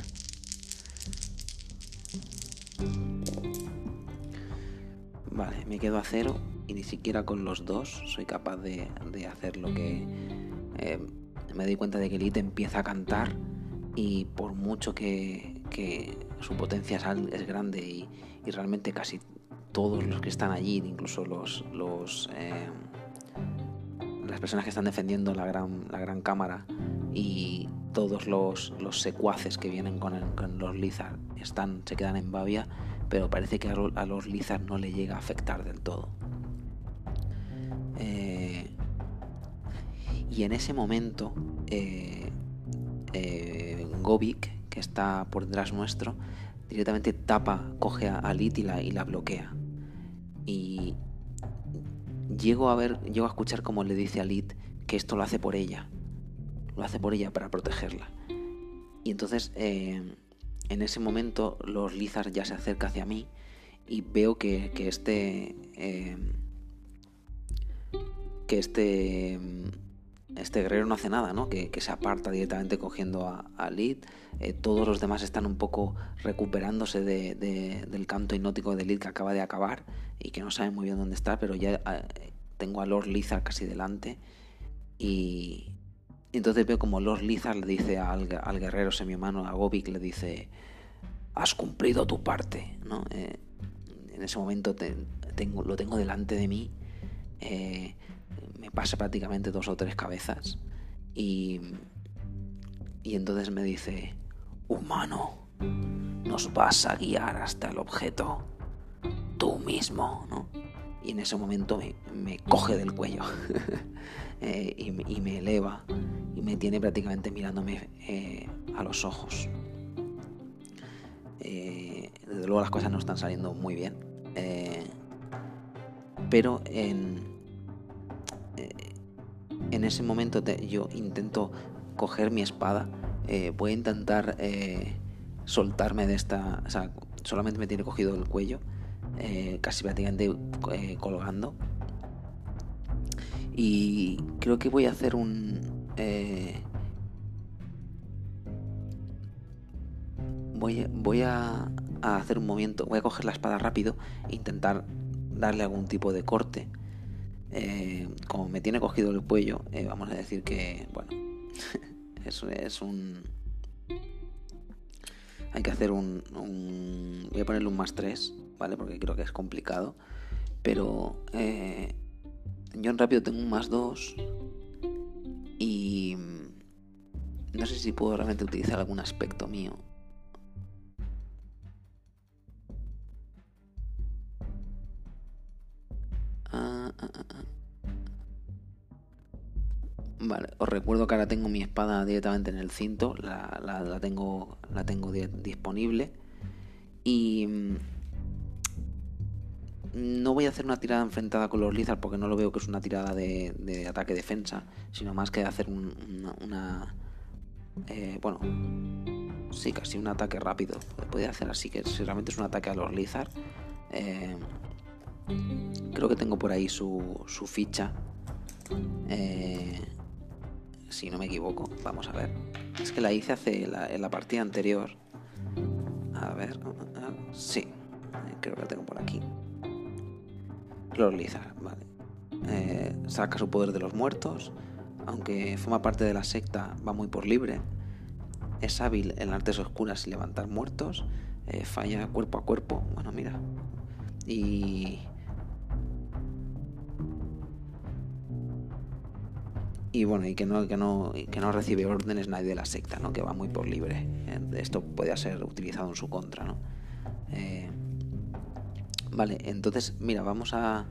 Vale, me quedo a cero y ni siquiera con los dos soy capaz de, hacer lo que... Eh, me doy cuenta de que Elite empieza a cantar y por mucho que, su potencia es, grande y, realmente casi todos los que están allí, incluso los, eh, las personas que están defendiendo la gran, la gran cámara y todos los, secuaces que vienen con, los Lizard están, se quedan en Bavia, pero parece que a, los Lizard no le llega a afectar del todo. Eh, y en ese momento, eh, eh, Govik, que está por detrás nuestro, directamente tapa, coge a Lit y la, bloquea. Y llego a ver, llego a escuchar cómo le dice a Lit que esto lo hace por ella. Lo hace por ella para protegerla. Y entonces, en ese momento, los Lizards ya se acerca hacia mí y veo que, que este que este, este guerrero no hace nada, ¿no? Que, se aparta directamente cogiendo a, Lid. Eh, todos los demás están un poco recuperándose del canto hipnótico de Lid que acaba de acabar y que no saben muy bien dónde está, pero ya eh, tengo a Lord Lizard casi delante y, entonces veo como Lord Lizard le dice al, guerrero semi-humano, a Gobik, le dice, has cumplido tu parte, ¿no? Eh, en ese momento tengo, lo tengo delante de mí me pasa prácticamente dos o tres cabezas y, y entonces me dice, humano, nos vas a guiar hasta el objeto tú mismo, ¿no? Y en ese momento me, coge del cuello (laughs) eh, y, me eleva y me tiene prácticamente mirándome eh, a los ojos. Eh, desde luego las cosas no están saliendo muy bien. pero en, eh, en ese momento yo intento coger mi espada, eh, voy a intentar eh, soltarme de esta, o sea, solamente me tiene cogido el cuello, casi prácticamente colgando. Y creo que voy a hacer un... voy, a hacer un movimiento, voy a coger la espada rápido e intentar darle algún tipo de corte. Eh, como me tiene cogido el cuello, eh, vamos a decir que, bueno, (laughs) eso es un... Hay que hacer un, Voy a ponerle un más 3, ¿vale? Porque creo que es complicado. Pero eh, yo en rápido tengo un más 2. Y... No sé si puedo realmente utilizar algún aspecto mío. Vale, os recuerdo que ahora tengo mi espada directamente en el cinto, la, tengo, la tengo disponible. Y mm, no voy a hacer una tirada enfrentada con los Lizard porque no lo veo que es una tirada de, ataque-defensa, sino más que hacer una... Eh, bueno, sí, casi un ataque rápido. Puede hacer así que si realmente es un ataque a los Lizard. Eh, creo que tengo por ahí su, su ficha. Eh, si no me equivoco. Vamos a ver. Es que la hice hace en la partida anterior. A ver. Sí. Creo que la tengo por aquí. Lord Lizard, vale. Eh, saca su poder de los muertos. Aunque forma parte de la secta, va muy por libre. Es hábil en artes oscuras y levantar muertos. Eh, falla cuerpo a cuerpo. Bueno, mira. Y y bueno, y que no, que no, que no recibe órdenes nadie de la secta, ¿no? que va muy por libre. Eh, esto puede ser utilizado en su contra. ¿no? Eh, vale, entonces, mira, vamos a.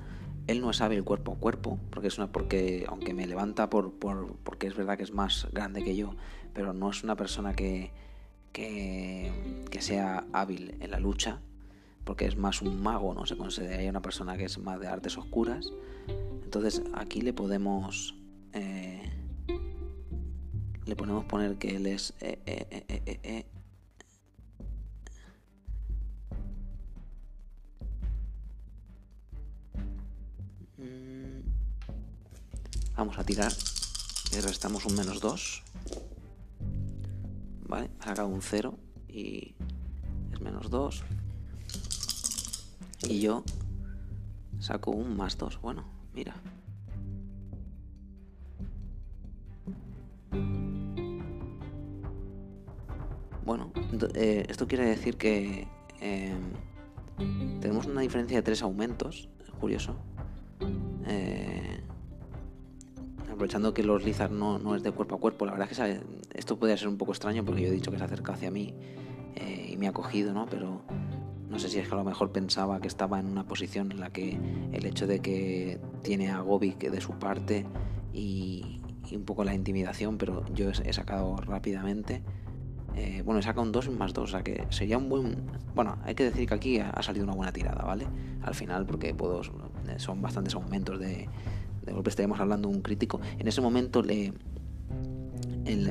Él no es hábil cuerpo a cuerpo, porque es una. porque aunque me levanta por, por, porque es verdad que es más grande que yo, pero no es una persona que, que, que sea hábil en la lucha, porque es más un mago, no se considera una persona que es más de artes oscuras. Entonces aquí le podemos eh, le podemos poner que él es... Eh, eh, mm. Vamos a tirar y restamos un menos 2. Vale, ha sacado un 0 y es menos 2. Y yo saco un más 2. Bueno, mira. Bueno, eh, esto quiere decir que em, tenemos una diferencia de tres aumentos, curioso. Eh, aprovechando que los Lizard no, es de cuerpo a cuerpo, la verdad es que esto podría ser un poco extraño porque yo he dicho que se acerca hacia mí eh, y me ha cogido, ¿no? Pero no sé si es que a lo mejor pensaba que estaba en una posición en la que el hecho de que tiene a Gobik de su parte y, un poco la intimidación, pero yo he sacado rápidamente eh, bueno, saca un 2 más 2, o sea que sería un buen... Bueno, hay que decir que aquí ha salido una buena tirada, ¿vale? Al final, porque puedo, eh, son bastantes aumentos de, de golpe, estaríamos hablando de un crítico. En ese momento le,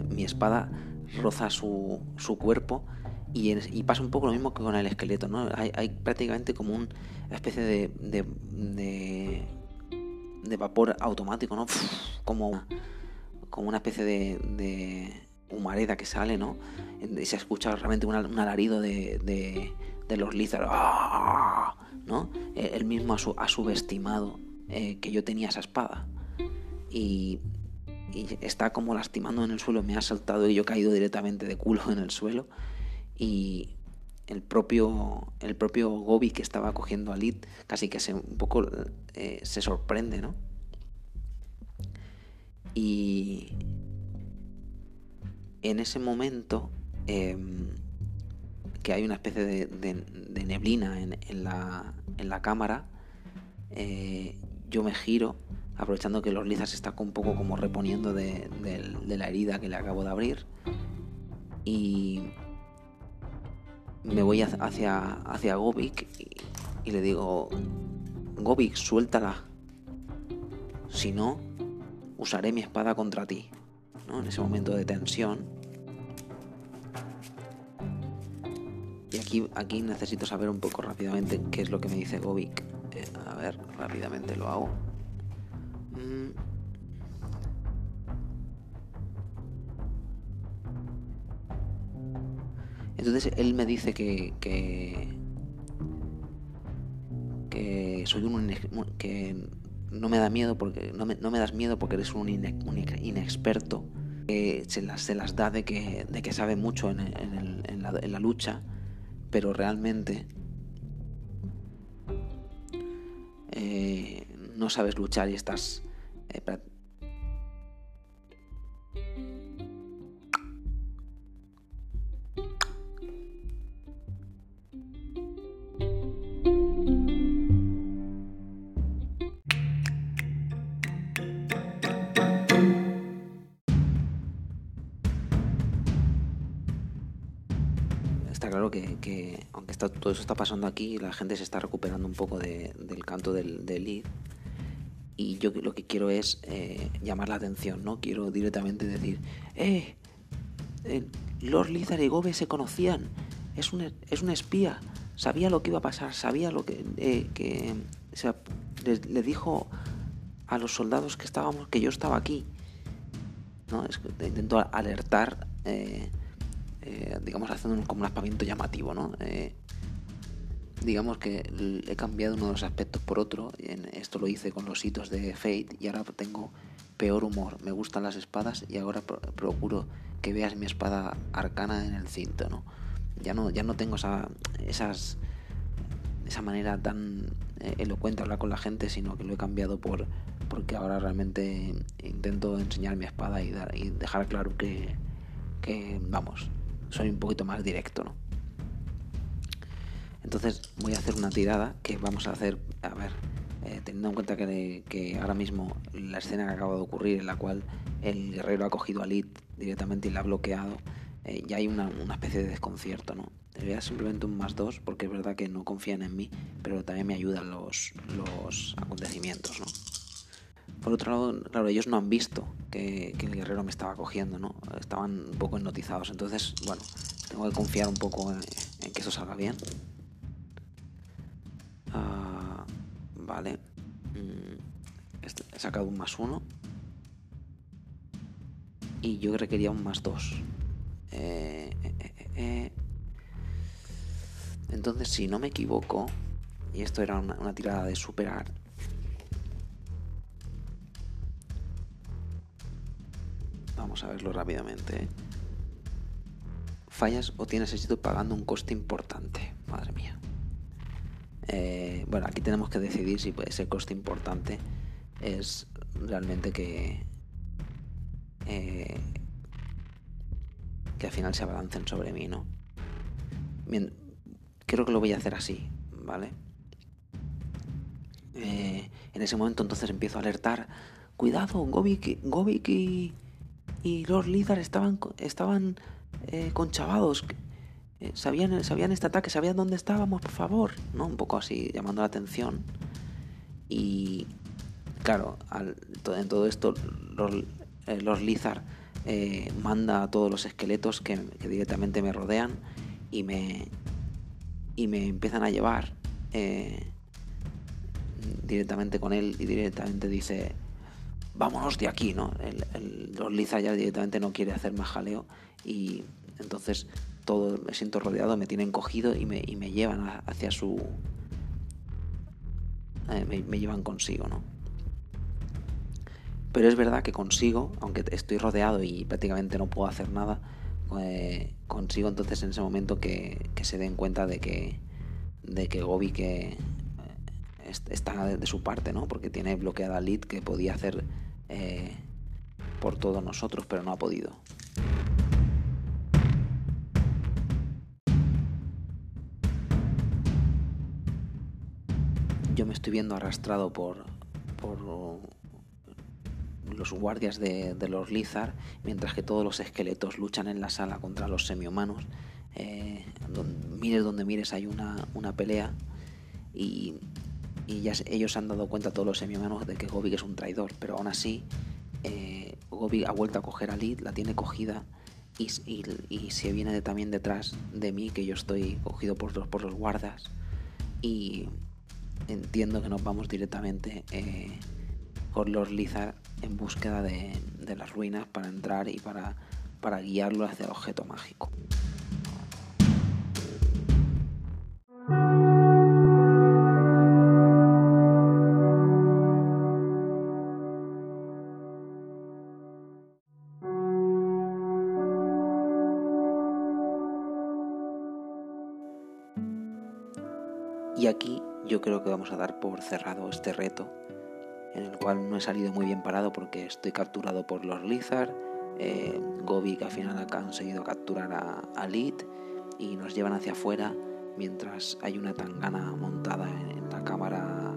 mi espada roza su, su cuerpo y, y, pasa un poco lo mismo que con el esqueleto, ¿no? Hay, hay prácticamente como una especie de, de, de, de, vapor automático, ¿no? Como, como una especie de humareda que sale, ¿no? Y se escucha realmente un, alarido de, de, los Lizard, ¡ah! ¿no? Él mismo ha, subestimado eh, que yo tenía esa espada. Y, está como lastimando en el suelo, me ha saltado y yo he caído directamente de culo en el suelo. Y el propio, el propio Gobi que estaba cogiendo a Lid casi que se, un poco eh, se sorprende, ¿no? Y, en ese momento em, que hay una especie de, neblina en, la, cámara, eh, yo me giro, aprovechando que los lizas están un poco como reponiendo de, la herida que le acabo de abrir, y me voy hacia, hacia Gobik y, le digo, Govik, suéltala. Si no, usaré mi espada contra ti. ¿no? En ese momento de tensión. Y aquí, aquí necesito saber un poco rápidamente qué es lo que me dice Govik. Eh, a ver, rápidamente lo hago. Mm. Entonces él me dice que, que, que soy un que no me da miedo porque no me, no me das miedo porque eres un, inexperto que se las, da de que, de que sabe mucho en, en, la, en la lucha pero realmente eh, no sabes luchar y estás eh, que, aunque todo eso está pasando aquí, la gente se está recuperando un poco del canto del, del Y yo lo que quiero es eh, llamar la atención, ¿no? Quiero directamente decir, ¡eh! Lord Lizard y Gobe se conocían. Es un, es un espía. Sabía lo que iba a pasar, sabía lo que. Eh, que le, dijo a los soldados que estábamos que yo estaba aquí. ¿no? Intento alertar eh, digamos, haciendo como un aspamiento llamativo, ¿no? Eh, digamos que he cambiado uno de los aspectos por otro. En esto lo hice con los hitos de Fate y ahora tengo peor humor. Me gustan las espadas y ahora procuro que veas mi espada arcana en el cinto, ¿no? Ya no, ya no tengo esa, esas, esa manera tan eh, elocuente de hablar con la gente, sino que lo he cambiado por porque ahora realmente intento enseñar mi espada y, dar, y dejar claro que, que, vamos, soy un poquito más directo, ¿no? Entonces voy a hacer una tirada que vamos a hacer, a ver, eh, teniendo en cuenta que, ahora mismo la escena que acaba de ocurrir en la cual el guerrero ha cogido a Lid directamente y la ha bloqueado, eh, ya hay una, especie de desconcierto, ¿no? Le simplemente un más dos porque es verdad que no confían en mí, pero también me ayudan los, los acontecimientos, ¿no? Por otro lado, claro, ellos no han visto que, el guerrero me estaba cogiendo, ¿no? Estaban un poco hipnotizados. Entonces, bueno, tengo que confiar un poco en, que eso salga bien. Ah, vale. Mm, este, he sacado un más uno. Y yo requería un más dos. Eh, eh, eh, Entonces, si no me equivoco, y esto era una tirada de superar, Vamos a verlo rápidamente. ¿eh? Fallas o tienes éxito pagando un coste importante. Madre mía. Eh, bueno, aquí tenemos que decidir si ese coste importante es realmente que eh, que al final se abalancen sobre mí, ¿no? Creo que lo voy a hacer así, ¿vale? en ese momento entonces empiezo a alertar, cuidado, Govik, Govik y, y los Lizard estaban, estaban eh, conchavados. Eh, sabían, sabían este ataque, sabían dónde estábamos, por favor. ¿no? Un poco así, llamando la atención. Y claro, en todo esto, los, eh, Lizard eh, manda a todos los esqueletos que, directamente me rodean y me, y me empiezan a llevar directamente con él y directamente dice vámonos de aquí, ¿no? Los Liza ya directamente no quiere hacer más jaleo y entonces todo me siento rodeado, me tienen cogido y me, y me llevan hacia su... Eh, me, llevan consigo, ¿no? Pero es verdad que consigo, aunque estoy rodeado y prácticamente no puedo hacer nada, eh, consigo entonces en ese momento que, que, se den cuenta de que, de que Gobi que eh, está de, su parte, ¿no? Porque tiene bloqueada a Lid que podía hacer eh, por todos nosotros, pero no ha podido. Yo me estoy viendo arrastrado por, por los guardias de, los Lizard, mientras que todos los esqueletos luchan en la sala contra los semihumanos. Eh, mires donde mires hay una, una pelea y y ya ellos se han dado cuenta, todos los semi-humanos, de que Gobi es un traidor, pero aún así eh, ha vuelto a coger a Lid, la tiene cogida y, se viene también detrás de mí, que yo estoy cogido por los, por los guardas y entiendo que nos vamos directamente eh, con los Lizard en búsqueda de, las ruinas para entrar y para, para guiarlo hacia el objeto mágico. Aquí yo creo que vamos a dar por cerrado este reto, en el cual no he salido muy bien parado porque estoy capturado por los Lizard, eh, Gobi que al final ha conseguido capturar a, a Lid y nos llevan hacia afuera mientras hay una tangana montada en, la cámara,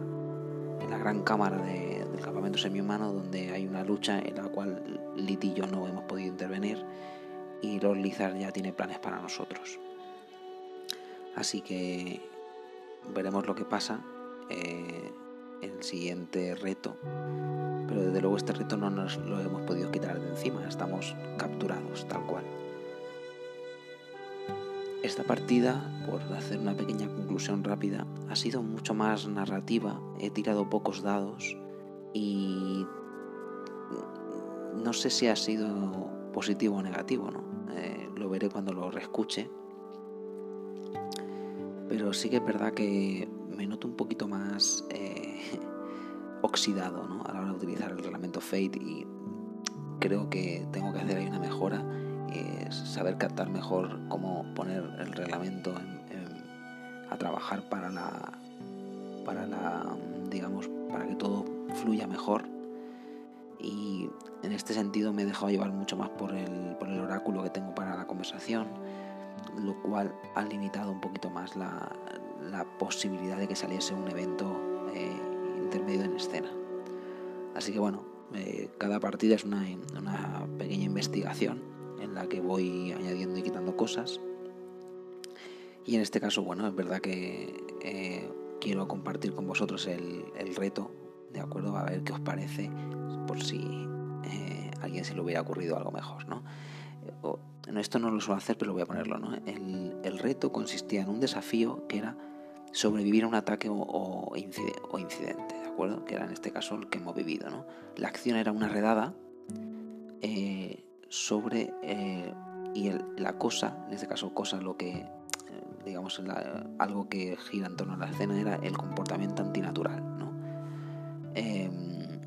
en la gran cámara del campamento semi-humano donde hay una lucha en la cual Lid y yo no hemos podido intervenir y los Lizard ya tiene planes para nosotros. Así que veremos lo que pasa eh, en el siguiente reto. Pero desde luego este reto no nos lo hemos podido quitar de encima, estamos capturados tal cual. Esta partida, por hacer una pequeña conclusión rápida, ha sido mucho más narrativa, he tirado pocos dados y no sé si ha sido positivo o negativo, ¿no? Eh, lo veré cuando lo reescuche pero sí que es verdad que me noto un poquito más eh, (laughs) oxidado a la hora de utilizar el reglamento Fate y creo que tengo que hacer ahí una mejora, saber captar mejor cómo poner el reglamento a trabajar para la, para la, digamos, para que todo fluya mejor. Y en este sentido me he dejado llevar mucho más por el, por el oráculo que tengo para la conversación lo cual ha limitado un poquito más la, posibilidad de que saliese un evento eh, intermedio en escena. Así que bueno, eh, cada partida es una, pequeña investigación en la que voy añadiendo y quitando cosas. Y en este caso, bueno, es verdad que eh, quiero compartir con vosotros el, el, reto, ¿de acuerdo? A ver qué os parece, por si a alguien se le hubiera ocurrido algo mejor, ¿no? Esto no lo suelo hacer, pero voy a ponerlo. El, reto consistía en un desafío que era sobrevivir a un ataque o, incidente, ¿de acuerdo? Que era en este caso el que hemos vivido. La acción era una redada eh, sobre... Eh, y la cosa, en este caso cosa, lo que... Eh, digamos, algo que gira en torno a la escena era el comportamiento antinatural. Em,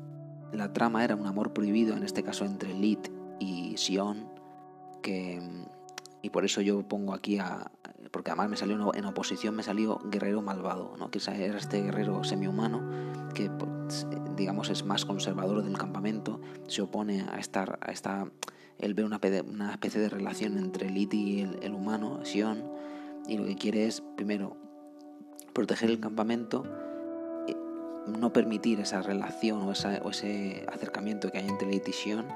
la trama era un amor prohibido, en este caso entre Lid y Sion, y por eso yo pongo aquí a porque además me salió en oposición me salió guerrero malvado no que era este guerrero semi-humano que pues, digamos es más conservador del campamento se opone a estar a esta él ve una, una especie de relación entre Lit y el, humano Sion y lo que quiere es primero proteger el campamento no permitir esa relación o, ese acercamiento que hay entre Lit y Sion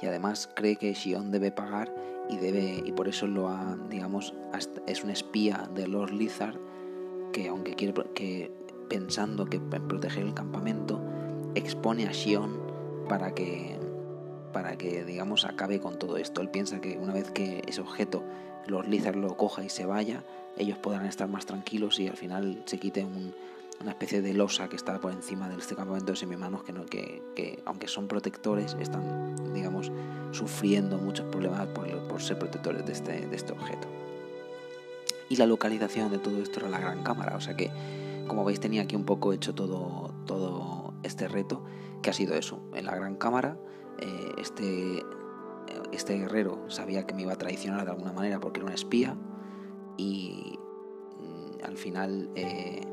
y además cree que Sion debe pagar y debe y por eso lo ha digamos es un espía de Lord Lizard que aunque quiere que pensando que en proteger el campamento expone a Sion para que para que digamos acabe con todo esto. Él piensa que una vez que ese objeto Lord Lizard lo coja y se vaya ellos podrán estar más tranquilos y al final se quite un, una especie de losa que está por encima de este campamento de semimanos que, que, que, aunque son protectores, están, digamos, sufriendo muchos problemas por, ser protectores de este, de este objeto. Y la localización de todo esto era la gran cámara, o sea que, como veis, tenía aquí un poco hecho todo, todo este reto, que ha sido eso. En la gran cámara, eh, este, este guerrero sabía que me iba a traicionar de alguna manera porque era un espía y mm, al final... Eh,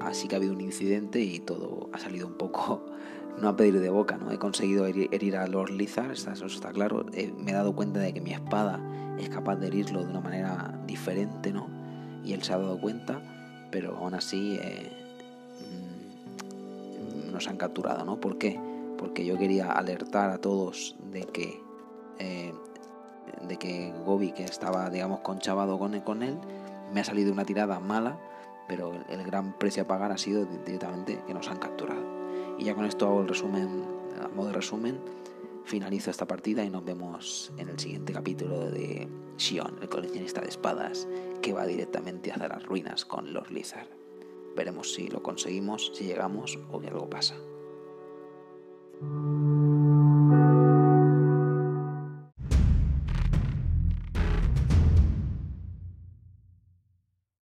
Así que ha habido un incidente y todo ha salido un poco, (laughs) no a pedir de boca, ¿no? He conseguido herir, a Lord Lizard, eso está claro. me he dado cuenta de que mi espada es capaz de herirlo de una manera diferente, ¿no? Y él se ha dado cuenta, pero aún así eh, mm, nos han capturado, ¿no? ¿Por qué? Porque yo quería alertar a todos de que, eh, de que Gobi, que estaba, digamos, conchavado con con él, me ha salido una tirada mala pero el, gran precio a pagar ha sido directamente que nos han capturado. Y ya con esto hago el resumen, a modo de resumen, finalizo esta partida y nos vemos en el siguiente capítulo de Shion, el coleccionista de espadas, que va directamente hacia las ruinas con los Lizard. Veremos si lo conseguimos, si llegamos o que algo pasa.